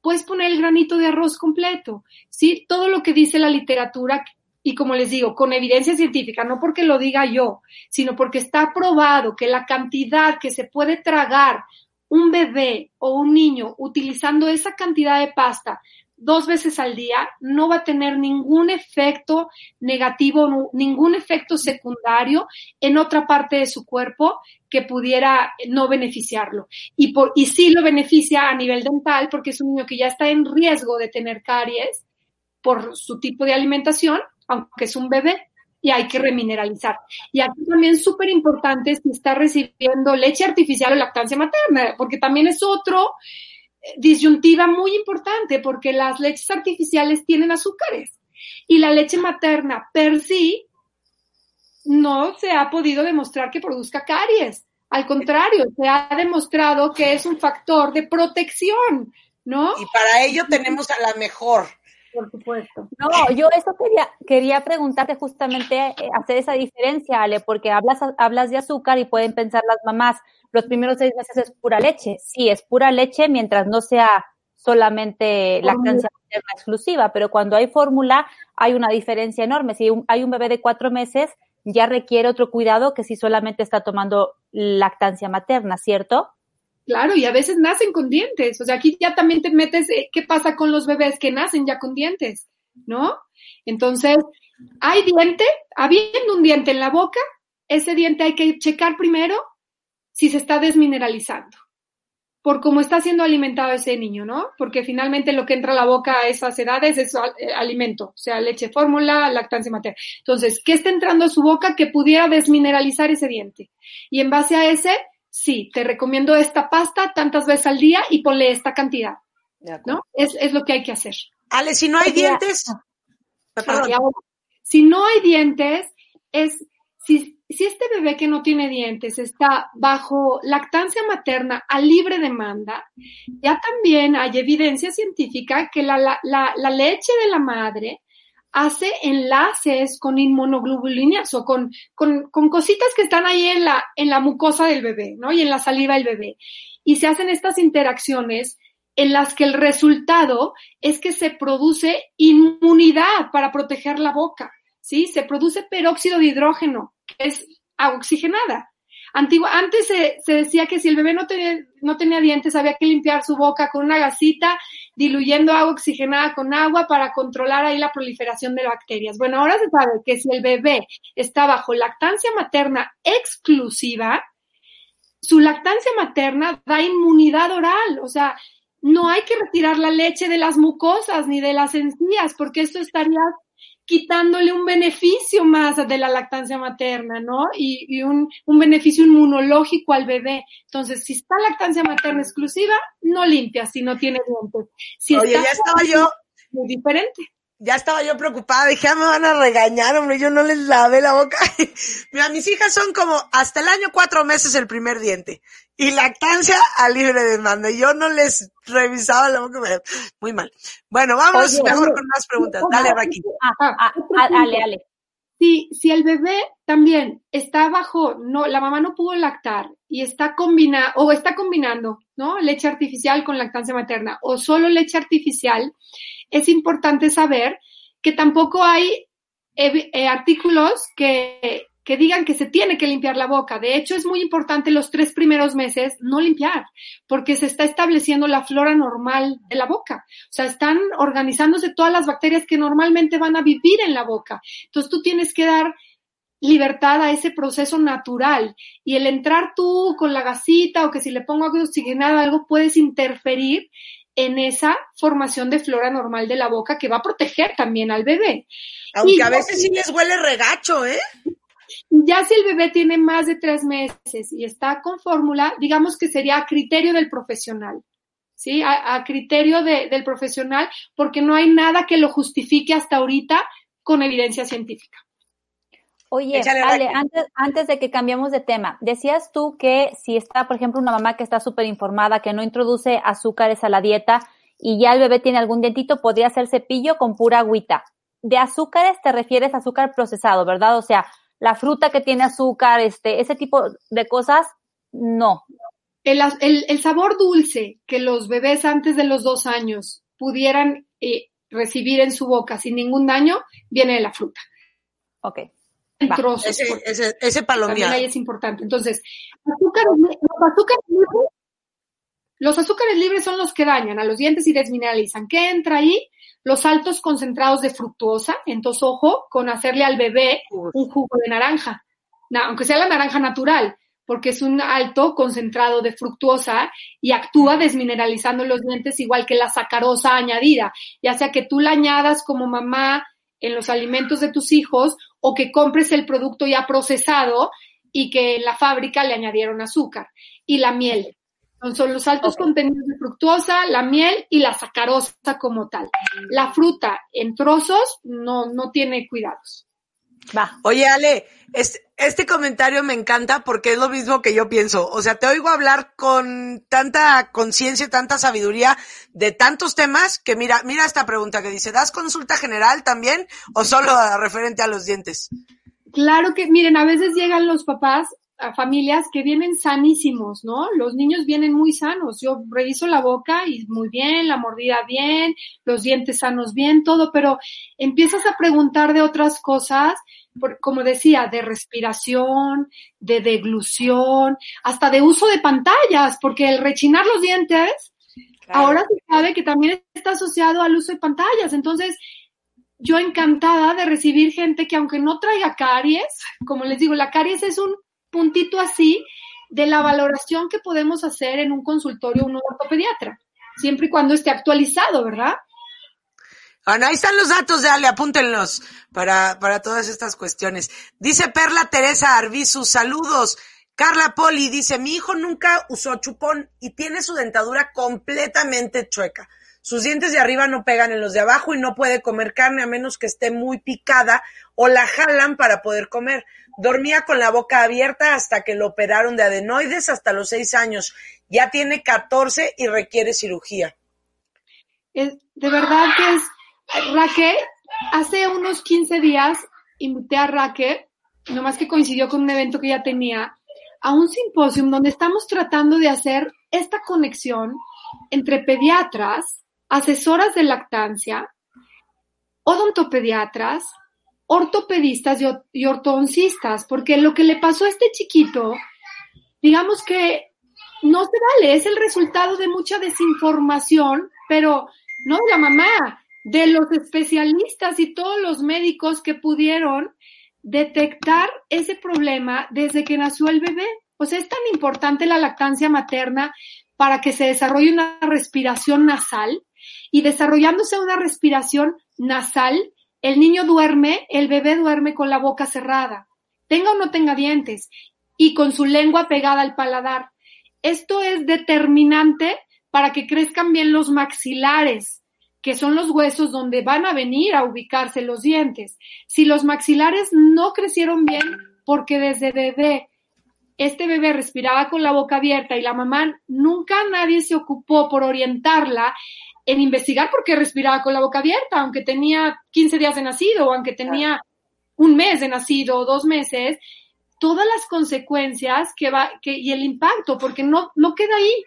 puedes poner el granito de arroz completo. ¿Sí? Todo lo que dice la literatura y como les digo, con evidencia científica, no porque lo diga yo, sino porque está probado que la cantidad que se puede tragar un bebé o un niño utilizando esa cantidad de pasta dos veces al día no va a tener ningún efecto negativo, ningún efecto secundario en otra parte de su cuerpo que pudiera no beneficiarlo. Y, por, y sí lo beneficia a nivel dental porque es un niño que ya está en riesgo de tener caries por su tipo de alimentación aunque es un bebé, y hay que remineralizar. Y aquí también súper importante si está recibiendo leche artificial o lactancia materna, porque también es otro eh, disyuntiva muy importante, porque las leches artificiales tienen azúcares y la leche materna per sí no se ha podido demostrar que produzca caries. Al contrario, se ha demostrado que es un factor de protección, ¿no? Y para ello tenemos a la mejor, por supuesto. No, yo eso quería, quería preguntarte justamente, eh, hacer esa diferencia, Ale, porque hablas, hablas de azúcar y pueden pensar las mamás, los primeros seis meses es pura leche. Sí, es pura leche mientras no sea solamente lactancia materna exclusiva, pero cuando hay fórmula hay una diferencia enorme. Si hay un bebé de cuatro meses, ya requiere otro cuidado que si solamente está tomando lactancia materna, ¿cierto? Claro, y a veces nacen con dientes. O sea, aquí ya también te metes, eh, ¿qué pasa con los bebés que nacen ya con dientes? ¿No? Entonces, hay diente, habiendo un diente en la boca, ese diente hay que checar primero si se está desmineralizando, por cómo está siendo alimentado ese niño, ¿no? Porque finalmente lo que entra a la boca a esas edades es eh, alimento, o sea, leche fórmula, lactancia materna. Entonces, ¿qué está entrando a su boca que pudiera desmineralizar ese diente? Y en base a ese, sí, te recomiendo esta pasta tantas veces al día y ponle esta cantidad. ¿No? Es, es, lo que hay que hacer. Ale, si no hay dientes. si no hay dientes, es si, si este bebé que no tiene dientes está bajo lactancia materna a libre demanda, ya también hay evidencia científica que la, la, la leche de la madre hace enlaces con inmunoglobulinas o con, con, con, cositas que están ahí en la, en la mucosa del bebé, ¿no? Y en la saliva del bebé. Y se hacen estas interacciones en las que el resultado es que se produce inmunidad para proteger la boca, ¿sí? Se produce peróxido de hidrógeno, que es oxigenada. Antigua, antes se, decía que si el bebé no tenía, no tenía dientes, había que limpiar su boca con una gasita, diluyendo agua oxigenada con agua para controlar ahí la proliferación de bacterias. Bueno, ahora se sabe que si el bebé está bajo lactancia materna exclusiva, su lactancia materna da inmunidad oral, o sea, no hay que retirar la leche de las mucosas ni de las encías, porque esto estaría quitándole un beneficio más de la lactancia materna, ¿no? Y, un, beneficio inmunológico al bebé. Entonces, si está lactancia materna exclusiva, no limpia si no tiene dientes. Si Oye, ya estaba yo. Muy diferente ya estaba yo preocupada, dije, ya me van a regañar, hombre, yo no les lavé la boca. [laughs] Mira, mis hijas son como hasta el año cuatro meses el primer diente y lactancia a libre demanda. Yo no les revisaba la boca, muy mal. Bueno, vamos mejor con más preguntas. Dale, Raki. Ah, ah, ah, dale, dale. Si, si el bebé también está bajo, no, la mamá no pudo lactar y está combinando, o está combinando, ¿no? Leche artificial con lactancia materna, o solo leche artificial, es importante saber que tampoco hay eh, artículos que, que digan que se tiene que limpiar la boca. De hecho, es muy importante los tres primeros meses no limpiar, porque se está estableciendo la flora normal de la boca. O sea, están organizándose todas las bacterias que normalmente van a vivir en la boca. Entonces, tú tienes que dar libertad a ese proceso natural. Y el entrar tú con la gasita o que si le pongo agua oxigenada algo, puedes interferir en esa formación de flora normal de la boca que va a proteger también al bebé. Aunque a veces sí les huele regacho, ¿eh? Ya si el bebé tiene más de tres meses y está con fórmula, digamos que sería a criterio del profesional, ¿sí? A, criterio del profesional, porque no hay nada que lo justifique hasta ahorita con evidencia científica. Oye, Ale, antes, antes de que cambiemos de tema, decías tú que si está, por ejemplo, una mamá que está súper informada, que no introduce azúcares a la dieta y ya el bebé tiene algún dientito, podría hacer cepillo con pura agüita. De azúcares te refieres a azúcar procesado, ¿verdad? O sea, la fruta que tiene azúcar, este, ese tipo de cosas, no. El, el, el sabor dulce que los bebés antes de los dos años pudieran eh, recibir en su boca sin ningún daño, viene de la fruta. Ok trozos. Ese, ese, ese es importante. Entonces, azúcares, los azúcares libres, los azúcares libres son los que dañan a los dientes y desmineralizan. ¿Qué entra ahí? Los altos concentrados de fructuosa. Entonces, ojo con hacerle al bebé un jugo de naranja. aunque sea la naranja natural, porque es un alto concentrado de fructuosa y actúa desmineralizando los dientes igual que la sacarosa añadida, ya sea que tú la añadas como mamá en los alimentos de tus hijos o que compres el producto ya procesado y que en la fábrica le añadieron azúcar. Y la miel. Son los altos contenidos de fructuosa, la miel y la sacarosa como tal. La fruta en trozos no, no tiene cuidados. Va. Oye, Ale, este, este comentario me encanta porque es lo mismo que yo pienso. O sea, te oigo hablar con tanta conciencia, tanta sabiduría de tantos temas que mira, mira esta pregunta que dice, ¿das consulta general también o solo referente a los dientes? Claro que, miren, a veces llegan los papás a familias que vienen sanísimos, ¿no? Los niños vienen muy sanos. Yo reviso la boca y muy bien, la mordida bien, los dientes sanos bien, todo, pero empiezas a preguntar de otras cosas como decía, de respiración, de deglución, hasta de uso de pantallas, porque el rechinar los dientes, ahora se sabe que también está asociado al uso de pantallas. Entonces, yo encantada de recibir gente que aunque no traiga caries, como les digo, la caries es un puntito así de la valoración que podemos hacer en un consultorio un ortopediatra, siempre y cuando esté actualizado, ¿verdad? Bueno, ahí están los datos, de apúntenlos para, para todas estas cuestiones. Dice Perla Teresa Arbizu, saludos. Carla Poli dice, mi hijo nunca usó chupón y tiene su dentadura completamente chueca. Sus dientes de arriba no pegan en los de abajo y no puede comer carne a menos que esté muy picada o la jalan para poder comer. Dormía con la boca abierta hasta que lo operaron de adenoides hasta los seis años. Ya tiene 14 y requiere cirugía. De verdad que es Raquel, hace unos 15 días invité a Raquel, nomás que coincidió con un evento que ya tenía, a un simposio donde estamos tratando de hacer esta conexión entre pediatras, asesoras de lactancia, odontopediatras, ortopedistas y, ortodoncistas, porque lo que le pasó a este chiquito digamos que no se vale, es el resultado de mucha desinformación, pero no de la mamá, de los especialistas y todos los médicos que pudieron detectar ese problema desde que nació el bebé. O sea, es tan importante la lactancia materna para que se desarrolle una respiración nasal y desarrollándose una respiración nasal, el niño duerme, el bebé duerme con la boca cerrada, tenga o no tenga dientes y con su lengua pegada al paladar. Esto es determinante para que crezcan bien los maxilares, que son los huesos donde van a venir a ubicarse los dientes. Si los maxilares no crecieron bien, porque desde bebé este bebé respiraba con la boca abierta y la mamá nunca nadie se ocupó por orientarla en investigar por qué respiraba con la boca abierta, aunque tenía 15 días de nacido o aunque tenía un mes de nacido o dos meses, todas las consecuencias que va, que, y el impacto, porque no, no queda ahí.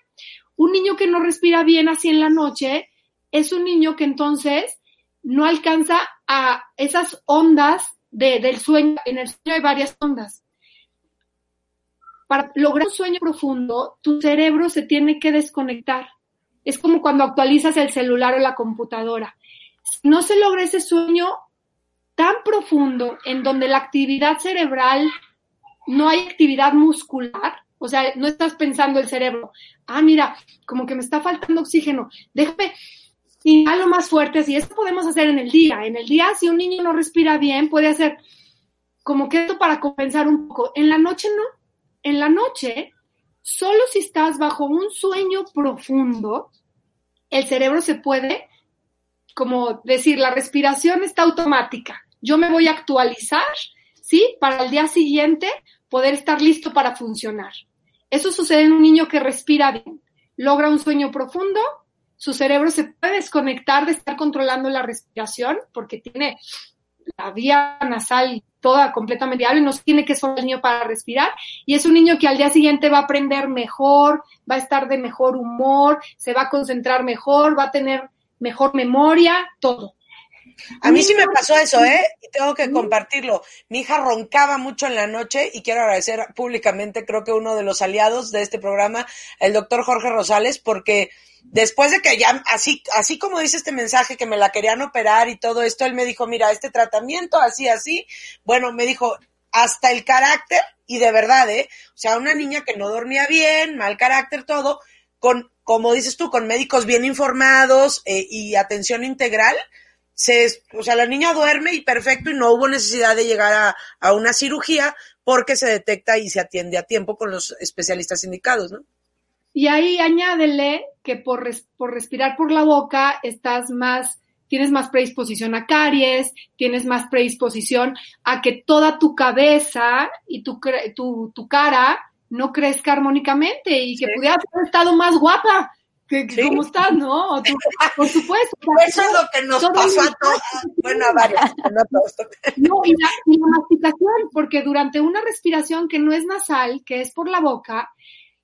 Un niño que no respira bien así en la noche es un niño que entonces no alcanza a esas ondas de, del sueño. En el sueño hay varias ondas. Para lograr un sueño profundo, tu cerebro se tiene que desconectar. Es como cuando actualizas el celular o la computadora. Si no se logra ese sueño tan profundo en donde la actividad cerebral no hay actividad muscular, o sea, no estás pensando el cerebro, ah, mira, como que me está faltando oxígeno, déjame lo más fuerte, y eso podemos hacer en el día. En el día, si un niño no respira bien, puede hacer como que esto para compensar un poco. En la noche no. En la noche, solo si estás bajo un sueño profundo, el cerebro se puede, como decir, la respiración está automática. Yo me voy a actualizar, ¿sí? Para el día siguiente poder estar listo para funcionar. Eso sucede en un niño que respira bien, logra un sueño profundo, su cerebro se puede desconectar de estar controlando la respiración porque tiene la vía nasal toda completamente y no tiene que ser el niño para respirar. Y es un niño que al día siguiente va a aprender mejor, va a estar de mejor humor, se va a concentrar mejor, va a tener mejor memoria, todo. A mí sí me pasó eso, ¿eh? Y tengo que compartirlo. Mi hija roncaba mucho en la noche y quiero agradecer públicamente, creo que uno de los aliados de este programa, el doctor Jorge Rosales, porque después de que ya, así, así como dice este mensaje que me la querían operar y todo esto, él me dijo, mira, este tratamiento, así, así, bueno, me dijo, hasta el carácter, y de verdad, ¿eh? O sea, una niña que no dormía bien, mal carácter, todo, con, como dices tú, con médicos bien informados eh, y atención integral, se, o sea, la niña duerme y perfecto y no hubo necesidad de llegar a, a una cirugía porque se detecta y se atiende a tiempo con los especialistas indicados, ¿no? Y ahí añádele que por, por respirar por la boca estás más, tienes más predisposición a caries, tienes más predisposición a que toda tu cabeza y tu, tu, tu cara no crezca armónicamente y que pudieras haber estado más guapa que, cómo estás, ¿no? por supuesto. Eso es lo que nos pasó a todos, bueno, a varios, [laughs] no a todos. No, y la, y la masticación, porque durante una respiración que no es nasal, que es por la boca,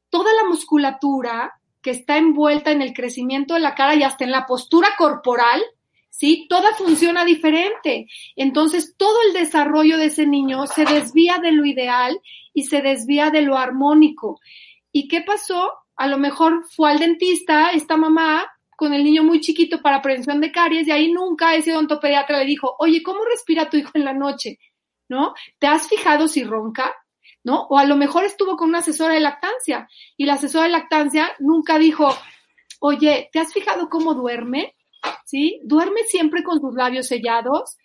toda la musculatura que está envuelta en el crecimiento de la cara y hasta en la postura corporal, ¿sí? Toda funciona diferente. Entonces, todo el desarrollo de ese niño se desvía de lo ideal y se desvía de lo armónico. ¿Y qué pasó? A lo mejor fue al dentista esta mamá con el niño muy chiquito para prevención de caries y ahí nunca ese odontopediatra le dijo, oye, ¿cómo respira tu hijo en la noche? ¿No? ¿Te has fijado si ronca? ¿no? O a lo mejor estuvo con una asesora de lactancia y la asesora de lactancia nunca dijo, oye, ¿te has fijado cómo duerme? ¿Sí? Duerme siempre con sus labios sellados.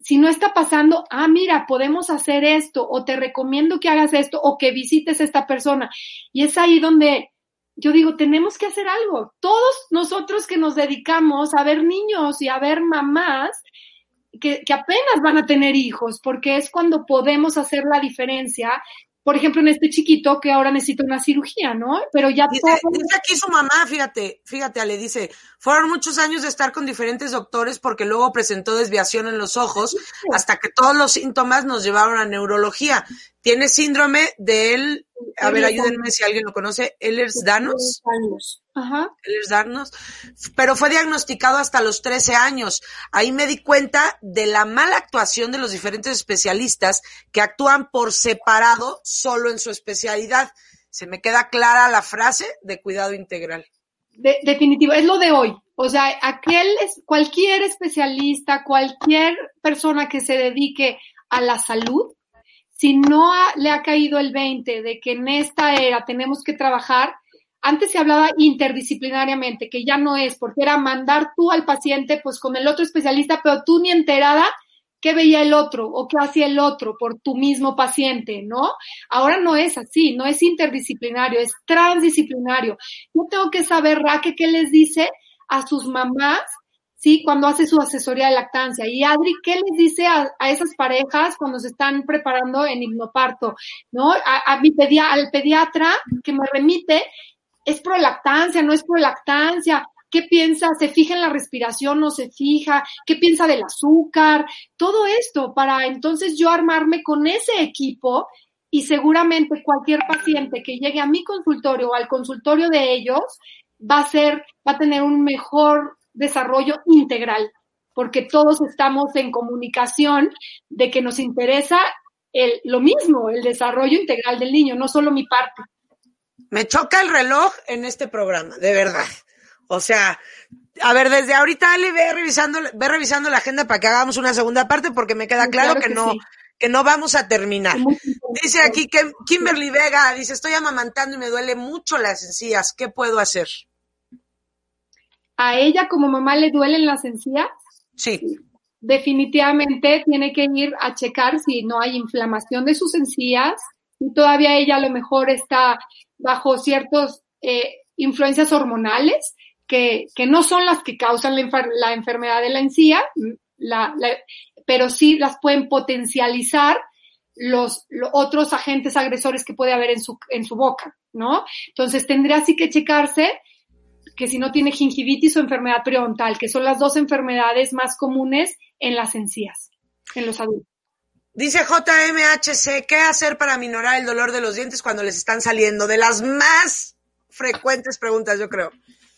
Si no está pasando, ah, mira, podemos hacer esto, o te recomiendo que hagas esto, o que visites a esta persona. Y es ahí donde yo digo, tenemos que hacer algo. Todos nosotros que nos dedicamos a ver niños y a ver mamás, que, apenas van a tener hijos, porque es cuando podemos hacer la diferencia por ejemplo, en este chiquito que ahora necesita una cirugía, ¿no? Pero ya dice, dice, aquí su mamá, fíjate, fíjate, le dice, fueron muchos años de estar con diferentes doctores porque luego presentó desviación en los ojos hasta que todos los síntomas nos llevaron a neurología. Tiene síndrome del, a ver, ayúdenme si alguien lo conoce, Ehlers-Danlos. Ajá. Ehlers-Danlos. Pero fue diagnosticado hasta los 13 años. Ahí me di cuenta de la mala actuación de los diferentes especialistas que actúan por separado solo en su especialidad se me queda clara la frase de cuidado integral. definitivo, es lo de hoy. O sea, aquel, cualquier especialista, cualquier persona que se dedique a la salud, si no le ha caído el 20 de que en esta era tenemos que trabajar, antes se hablaba interdisciplinariamente, que ya no es, porque era mandar tú al paciente pues con el otro especialista, pero tú ni enterada qué veía el otro o qué hacía el otro por tu mismo paciente, ¿no? Ahora no es así, no es interdisciplinario, es transdisciplinario. Yo tengo que saber, Raque, qué les dice a sus mamás ¿sí? Cuando hace su asesoría de lactancia. Y Adri, ¿qué les dice a, esas parejas cuando se están preparando en hipnoparto? ¿No? A, mi al pediatra que me remite, es prolactancia, no es prolactancia. ¿Qué piensa? ¿Se fija en la respiración? ¿No se fija? ¿Qué piensa del azúcar? Todo esto para entonces yo armarme con ese equipo y seguramente cualquier paciente que llegue a mi consultorio o al consultorio de ellos va a ser, va a tener un mejor desarrollo integral, porque todos estamos en comunicación de que nos interesa el, lo mismo, el desarrollo integral del niño, no solo mi parte. Me choca el reloj en este programa, de verdad. O sea, a ver, desde ahorita Ale ve revisando, ve revisando la agenda para que hagamos una segunda parte porque me queda claro, que, no, que no vamos a terminar. Dice aquí que Kimberly Vega, dice, estoy amamantando y me duele mucho las encías, ¿qué puedo hacer? ¿A ella como mamá le duelen las encías? Sí. Definitivamente tiene que ir a checar si no hay inflamación de sus encías y todavía ella a lo mejor está bajo ciertas eh, influencias hormonales que, que, no son las que causan la, enfermedad de la encía, la, pero sí las pueden potencializar los, los, otros agentes agresores que puede haber en su, en su boca, ¿no? Entonces tendría así que checarse que si no tiene gingivitis o enfermedad periodontal, que son las dos enfermedades más comunes en las encías, en los adultos. Dice JMHC, ¿qué hacer para minorar el dolor de los dientes cuando les están saliendo? De las más frecuentes preguntas, yo creo.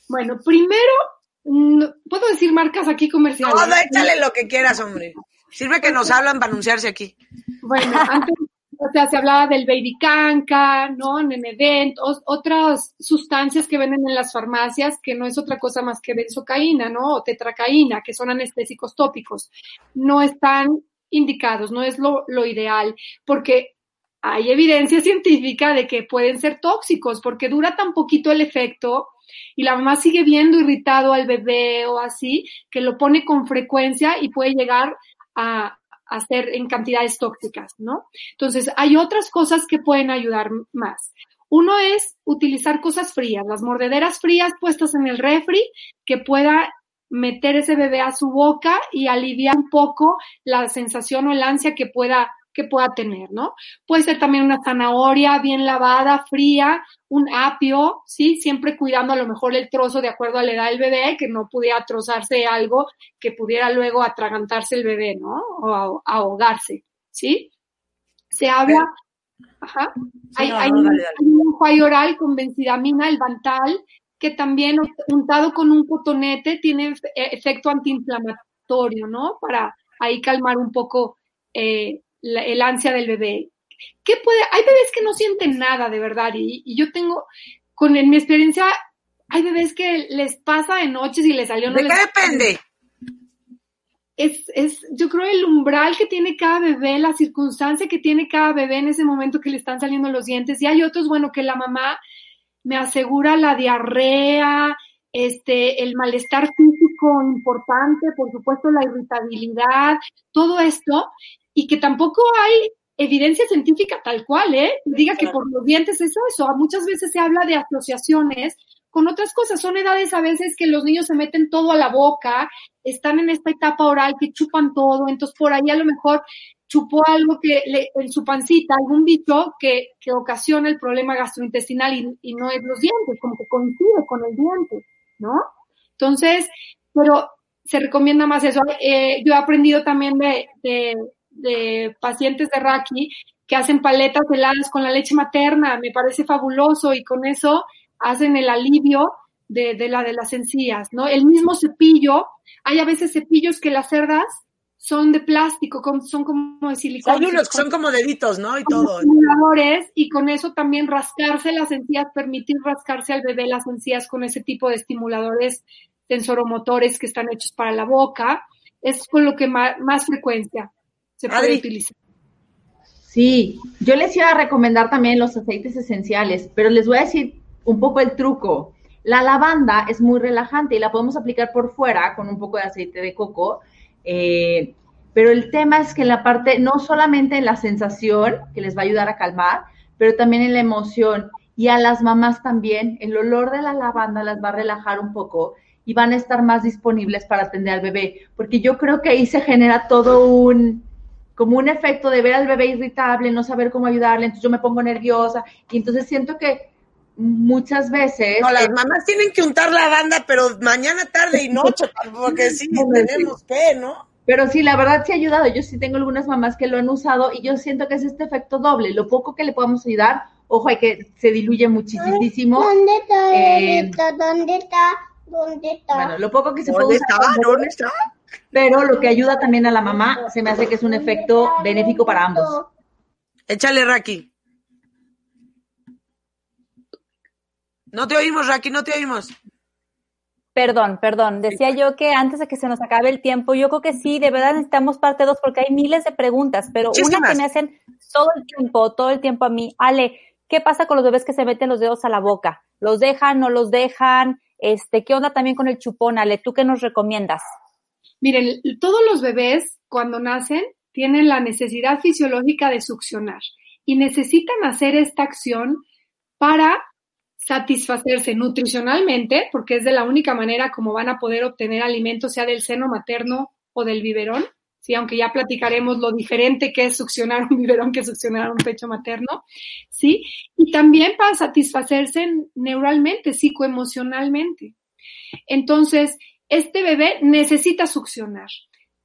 Bueno, primero, ¿puedo decir marcas aquí comerciales? No, échale lo que quieras, hombre. Sirve que nos hablan para anunciarse aquí. Bueno, antes o sea, se hablaba del baby canca, ¿no? Nenedent, otras sustancias que venden en las farmacias que no es otra cosa más que benzocaína, ¿no? O tetracaína, que son anestésicos tópicos. No están indicados, no es lo, lo ideal, porque hay evidencia científica de que pueden ser tóxicos, porque dura tan poquito el efecto y la mamá sigue viendo irritado al bebé o así, que lo pone con frecuencia y puede llegar a, hacer en cantidades tóxicas, ¿no? Entonces, hay otras cosas que pueden ayudar más. Uno es utilizar cosas frías, las mordederas frías puestas en el refri que pueda meter ese bebé a su boca y aliviar un poco la sensación o el ansia que pueda que pueda tener, ¿no? Puede ser también una zanahoria bien lavada, fría, un apio, ¿sí? Siempre cuidando a lo mejor el trozo de acuerdo a la edad del bebé, que no pudiera trozarse algo que pudiera luego atragantarse el bebé, ¿no? O ahogarse, ¿sí? Se habla, ajá, hay, un, enjuague oral con benzidamina, el Bantal, que también untado con un cotonete tiene efecto antiinflamatorio, ¿no? Para ahí calmar un poco eh, el ansia del bebé. ¿Qué puede? Hay bebés que no sienten nada de verdad y, yo tengo, con en mi experiencia, hay bebés que les pasa de noches y les salió no ¿De qué depende? Es, es, yo creo el umbral que tiene cada bebé, la circunstancia que tiene cada bebé en ese momento que le están saliendo los dientes. Y hay otros, bueno, que la mamá me asegura la diarrea, este, el malestar físico importante, por supuesto la irritabilidad, todo esto, y que tampoco hay evidencia científica tal cual, ¿eh? Diga que por los dientes es eso. Muchas veces se habla de asociaciones con otras cosas. Son edades a veces que los niños se meten todo a la boca, están en esta etapa oral que chupan todo, entonces por ahí a lo mejor chupó algo que le, en su pancita, algún bicho que, que ocasiona el problema gastrointestinal y, y, no es los dientes, como que coincide con el diente, ¿no? Entonces, pero se recomienda más eso. Eh, yo he aprendido también de, de de pacientes de Raki que hacen paletas heladas con la leche materna, me parece fabuloso y con eso hacen el alivio de, de la de las encías, ¿no? El mismo cepillo, hay a veces cepillos que las cerdas son de plástico, son como de silicona. Hay unos que son como deditos, ¿no? Y todo. Estimuladores, y con eso también rascarse las encías, permitir rascarse al bebé las encías con ese tipo de estimuladores sensoromotores que están hechos para la boca. Es con lo que más, frecuencia se puede utilizar. Sí, yo les iba a recomendar también los aceites esenciales, pero les voy a decir un poco el truco. La lavanda es muy relajante y la podemos aplicar por fuera con un poco de aceite de coco eh, pero el tema es que en la parte, no solamente en la sensación, que les va a ayudar a calmar, pero también en la emoción. Y a las mamás también, el olor de la lavanda las va a relajar un poco y van a estar más disponibles para atender al bebé, porque yo creo que ahí se genera todo un, como un efecto de ver al bebé irritable, no saber cómo ayudarle, entonces yo me pongo nerviosa y entonces siento que muchas veces. No, las mamás tienen que untar la banda, pero mañana, tarde y noche, [laughs] porque sí tenemos fe, ¿no? Pero sí, la verdad sí ha ayudado. Yo sí tengo algunas mamás que lo han usado y yo siento que es este efecto doble. Lo poco que le podamos ayudar, ojo, hay que se diluye muchísimo. ¿Dónde está? Eh, ¿Dónde está? ¿Dónde está? Bueno, lo poco que se puede usar. ¿Dónde está? Pero lo que ayuda también a la mamá se me hace que es un efecto benéfico para ambos. Échale, Raki. No te oímos, Raki, no te oímos. Perdón, perdón. Decía yo que antes de que se nos acabe el tiempo, yo creo que sí, de verdad necesitamos parte dos porque hay miles de preguntas, pero una que me hacen todo el tiempo, todo el tiempo a mí. Ale, ¿qué pasa con los bebés que se meten los dedos a la boca? ¿Los dejan, no los dejan? Este, ¿qué onda también con el chupón? Ale, ¿tú qué nos recomiendas? Miren, todos los bebés cuando nacen tienen la necesidad fisiológica de succionar y necesitan hacer esta acción para satisfacerse nutricionalmente, porque es de la única manera como van a poder obtener alimento, sea del seno materno o del biberón, ¿sí? aunque ya platicaremos lo diferente que es succionar un biberón que succionar un pecho materno, ¿sí? Y también para satisfacerse neuralmente, psicoemocionalmente. Entonces, este bebé necesita succionar.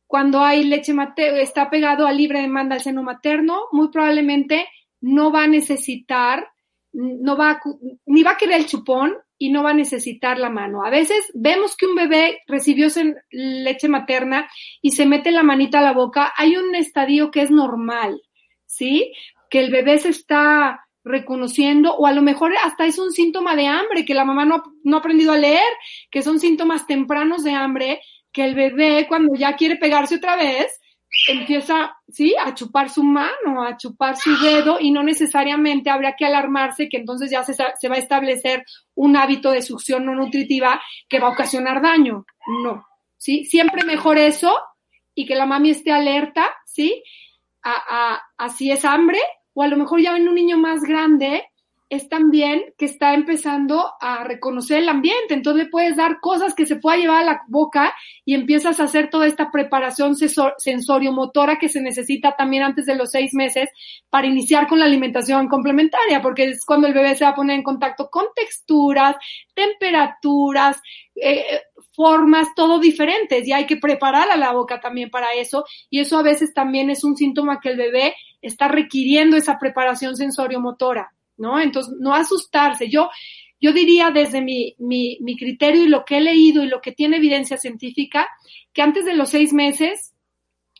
Cuando hay leche materna, está pegado a libre demanda al seno materno, muy probablemente no va a necesitar no va ni va a querer el chupón y no va a necesitar la mano. A veces vemos que un bebé recibió leche materna y se mete la manita a la boca. Hay un estadio que es normal, ¿sí? Que el bebé se está reconociendo o a lo mejor hasta es un síntoma de hambre, que la mamá no, no ha aprendido a leer, que son síntomas tempranos de hambre, que el bebé cuando ya quiere pegarse otra vez, empieza, sí, a chupar su mano, a chupar su dedo y no necesariamente habría que alarmarse que entonces ya se, se va a establecer un hábito de succión no nutritiva que va a ocasionar daño. No, ¿sí? Siempre mejor eso y que la mami esté alerta, ¿sí? A, a, a si es hambre o a lo mejor ya ven un niño más grande es también que está empezando a reconocer el ambiente. Entonces le puedes dar cosas que se pueda llevar a la boca y empiezas a hacer toda esta preparación sensorio-motora que se necesita también antes de los seis meses para iniciar con la alimentación complementaria, porque es cuando el bebé se va a poner en contacto con texturas, temperaturas, eh, formas, todo diferentes y hay que preparar a la boca también para eso y eso a veces también es un síntoma que el bebé está requiriendo esa preparación sensorio-motora. ¿no? Entonces, no asustarse. Yo, yo diría desde mi, mi, mi criterio y lo que he leído y lo que tiene evidencia científica, que antes de los seis meses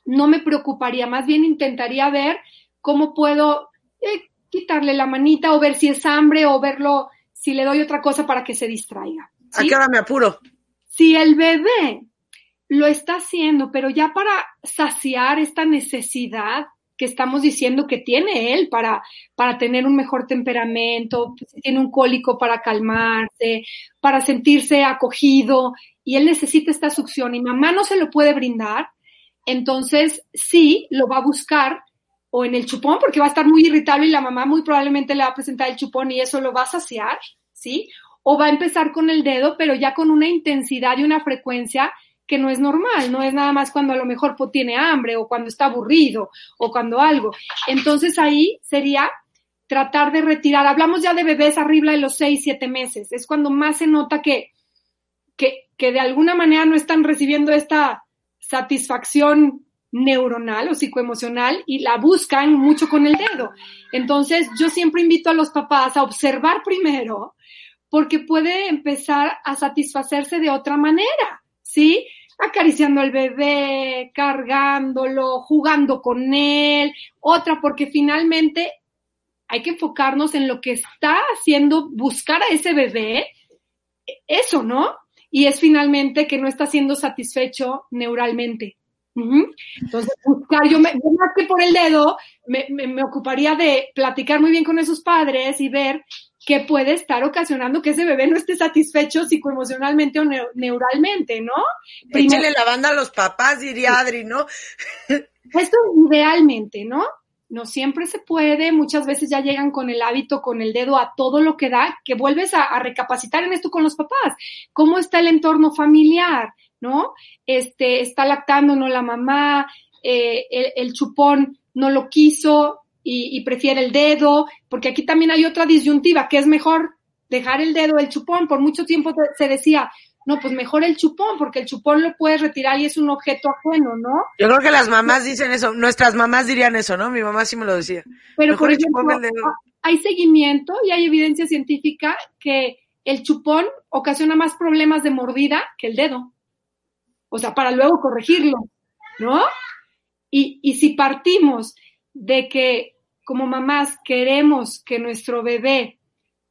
no me preocuparía, más bien intentaría ver cómo puedo eh, quitarle la manita o ver si es hambre o verlo, si le doy otra cosa para que se distraiga. ¿sí? Aquí ahora me apuro. Si el bebé lo está haciendo, pero ya para saciar esta necesidad, que estamos diciendo que tiene él para, para tener un mejor temperamento, pues, tiene un cólico para calmarse, para sentirse acogido, y él necesita esta succión y mamá no se lo puede brindar, entonces sí lo va a buscar o en el chupón porque va a estar muy irritable y la mamá muy probablemente le va a presentar el chupón y eso lo va a saciar, ¿sí? O va a empezar con el dedo, pero ya con una intensidad y una frecuencia que no es normal, no es nada más cuando a lo mejor tiene hambre o cuando está aburrido o cuando algo. Entonces ahí sería tratar de retirar, hablamos ya de bebés arriba de los seis, siete meses, es cuando más se nota que, que, que de alguna manera no están recibiendo esta satisfacción neuronal o psicoemocional y la buscan mucho con el dedo. Entonces, yo siempre invito a los papás a observar primero porque puede empezar a satisfacerse de otra manera, ¿sí? acariciando al bebé, cargándolo, jugando con él, otra porque finalmente hay que enfocarnos en lo que está haciendo buscar a ese bebé, eso, ¿no? Y es finalmente que no está siendo satisfecho neuralmente. Entonces, buscar, yo, me, más que por el dedo, me, me, ocuparía de platicar muy bien con esos padres y ver qué puede estar ocasionando que ese bebé no esté satisfecho psicoemocionalmente o neuralmente, ¿no? Échale la banda a los papás, diría Adri, ¿no? Esto idealmente, ¿no? No siempre se puede, muchas veces ya llegan con el hábito, con el dedo a todo lo que da, que vuelves a, recapacitar en esto con los papás. ¿Cómo está el entorno familiar? ¿No? Este, está lactando, no la mamá, eh, el, chupón no lo quiso y, y, prefiere el dedo, porque aquí también hay otra disyuntiva, que es mejor dejar el dedo, el chupón. Por mucho tiempo se decía, no, pues mejor el chupón, porque el chupón lo puedes retirar y es un objeto ajeno, ¿no? Yo creo que las mamás dicen eso, nuestras mamás dirían eso, ¿no? Mi mamá sí me lo decía. Pero por ejemplo, hay seguimiento y hay evidencia científica que el chupón ocasiona más problemas de mordida que el dedo. O sea, para luego corregirlo, ¿no? Y, y si partimos de que como mamás queremos que nuestro bebé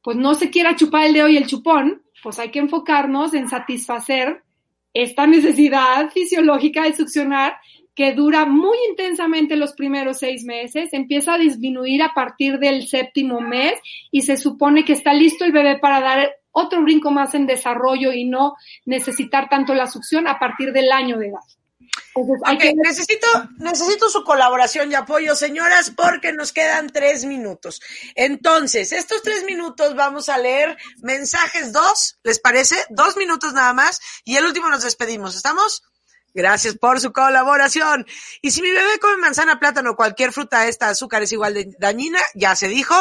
pues no se quiera chupar el dedo y el chupón, pues hay que enfocarnos en satisfacer esta necesidad fisiológica de succionar que dura muy intensamente los primeros seis meses, empieza a disminuir a partir del séptimo mes y se supone que está listo el bebé para dar otro brinco más en desarrollo y no necesitar tanto la succión a partir del año de edad necesito, necesito su colaboración y apoyo, señoras, porque nos quedan tres minutos. Entonces, estos tres minutos vamos a leer mensajes dos, ¿les parece? Dos minutos nada más y el último nos despedimos. ¿Estamos? Gracias por su colaboración. Y si mi bebé come manzana, plátano, cualquier fruta esta azúcar es igual de dañina, ya se dijo.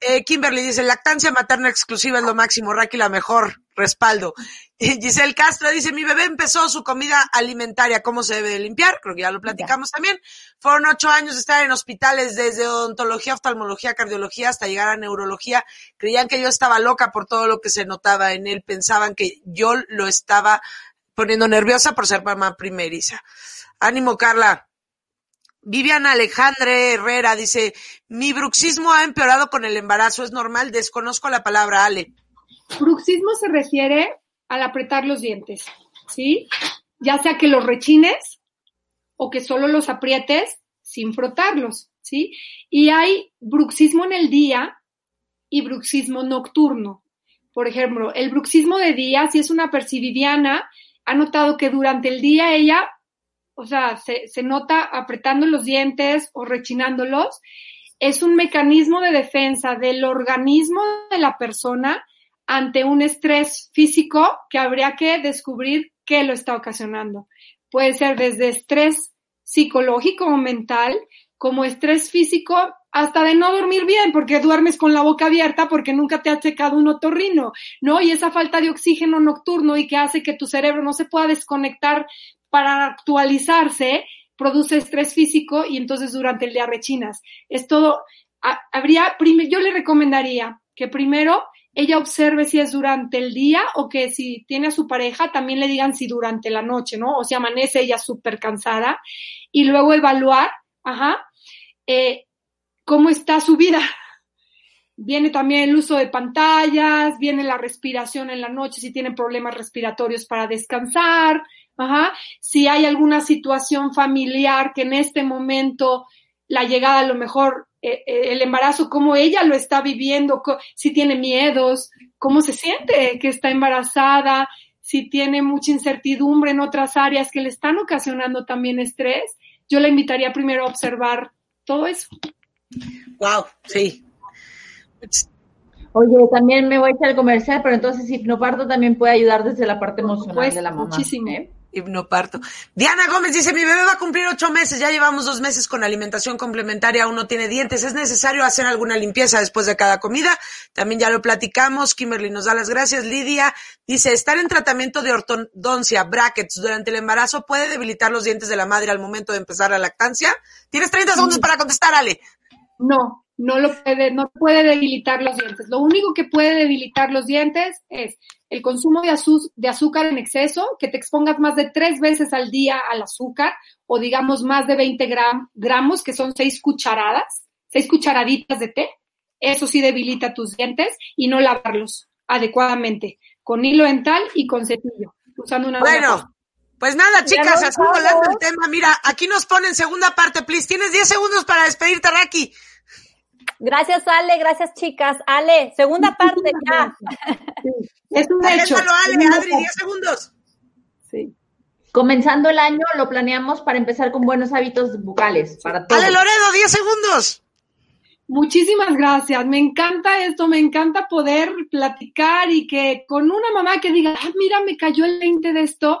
Eh, Kimberly dice, lactancia materna exclusiva es lo máximo, Raki la mejor, respaldo. Y [laughs] Giselle Castro dice, mi bebé empezó su comida alimentaria, ¿cómo se debe de limpiar? Creo que ya lo platicamos también. Fueron ocho años de estar en hospitales desde odontología, oftalmología, cardiología hasta llegar a neurología. Creían que yo estaba loca por todo lo que se notaba en él, pensaban que yo lo estaba poniendo nerviosa por ser mamá primeriza. Ánimo, Carla. Viviana Alejandre Herrera dice, mi bruxismo ha empeorado con el embarazo, es normal, desconozco la palabra, Ale. Bruxismo se refiere al apretar los dientes, ¿sí? Ya sea que los rechines o que solo los aprietes sin frotarlos, ¿sí? Y hay bruxismo en el día y bruxismo nocturno. Por ejemplo, el bruxismo de día, si es una percibidiana, ha notado que durante el día ella o sea, se, se nota apretando los dientes o rechinándolos, es un mecanismo de defensa del organismo de la persona ante un estrés físico que habría que descubrir qué lo está ocasionando. Puede ser desde estrés psicológico o mental, como estrés físico, hasta de no dormir bien, porque duermes con la boca abierta porque nunca te ha checado un otorrino, ¿no? Y esa falta de oxígeno nocturno y que hace que tu cerebro no se pueda desconectar para actualizarse, produce estrés físico y entonces durante el día rechinas. Es todo, habría, yo le recomendaría que primero ella observe si es durante el día o que si tiene a su pareja también le digan si durante la noche, ¿no? O si amanece ella súper cansada y luego evaluar, ajá, eh, cómo está su vida. Viene también el uso de pantallas, viene la respiración en la noche si tienen problemas respiratorios para descansar, Ajá. Si hay alguna situación familiar que en este momento la llegada a lo mejor eh, eh, el embarazo, cómo ella lo está viviendo, si tiene miedos, cómo se siente que está embarazada, si tiene mucha incertidumbre en otras áreas que le están ocasionando también estrés, yo la invitaría primero a observar todo eso. Wow, sí. Oye, también me voy a echar el comercial, pero entonces hipnoparto también puede ayudar desde la parte emocional de la mamá. Muchísimo. ¿eh? hipnoparto. Diana Gómez dice, mi bebé va a cumplir ocho meses, ya llevamos dos meses con alimentación complementaria, aún no tiene dientes, ¿es necesario hacer alguna limpieza después de cada comida? También ya lo platicamos, Kimberly nos da las gracias. Lidia dice, estar en tratamiento de ortodoncia, brackets, durante el embarazo puede debilitar los dientes de la madre al momento de empezar la lactancia. Tienes 30 segundos para contestar, Ale. No, no lo puede, no puede debilitar los dientes. Lo único que puede debilitar los dientes es el consumo de, de azúcar en exceso, que te expongas más de tres veces al día al azúcar, o digamos más de 20 gramos, que son seis cucharadas, seis cucharaditas de té. Eso sí debilita tus dientes y no lavarlos adecuadamente, con hilo dental y con cepillo, usando una Bueno, pues nada, chicas, así volando el tema. Mira, aquí nos ponen segunda parte, please. Tienes 10 segundos para despedirte, Raki. Gracias, Ale. Gracias, chicas. Ale, segunda parte ya. [laughs] Es un hecho. Ale, Adri, 10 segundos. Sí. Comenzando el año, lo planeamos para empezar con buenos hábitos bucales para todos. Ale Loredo, 10 segundos. Muchísimas gracias. Me encanta esto, me encanta poder platicar y que con una mamá que diga, ah, mira, me cayó el 20 de esto,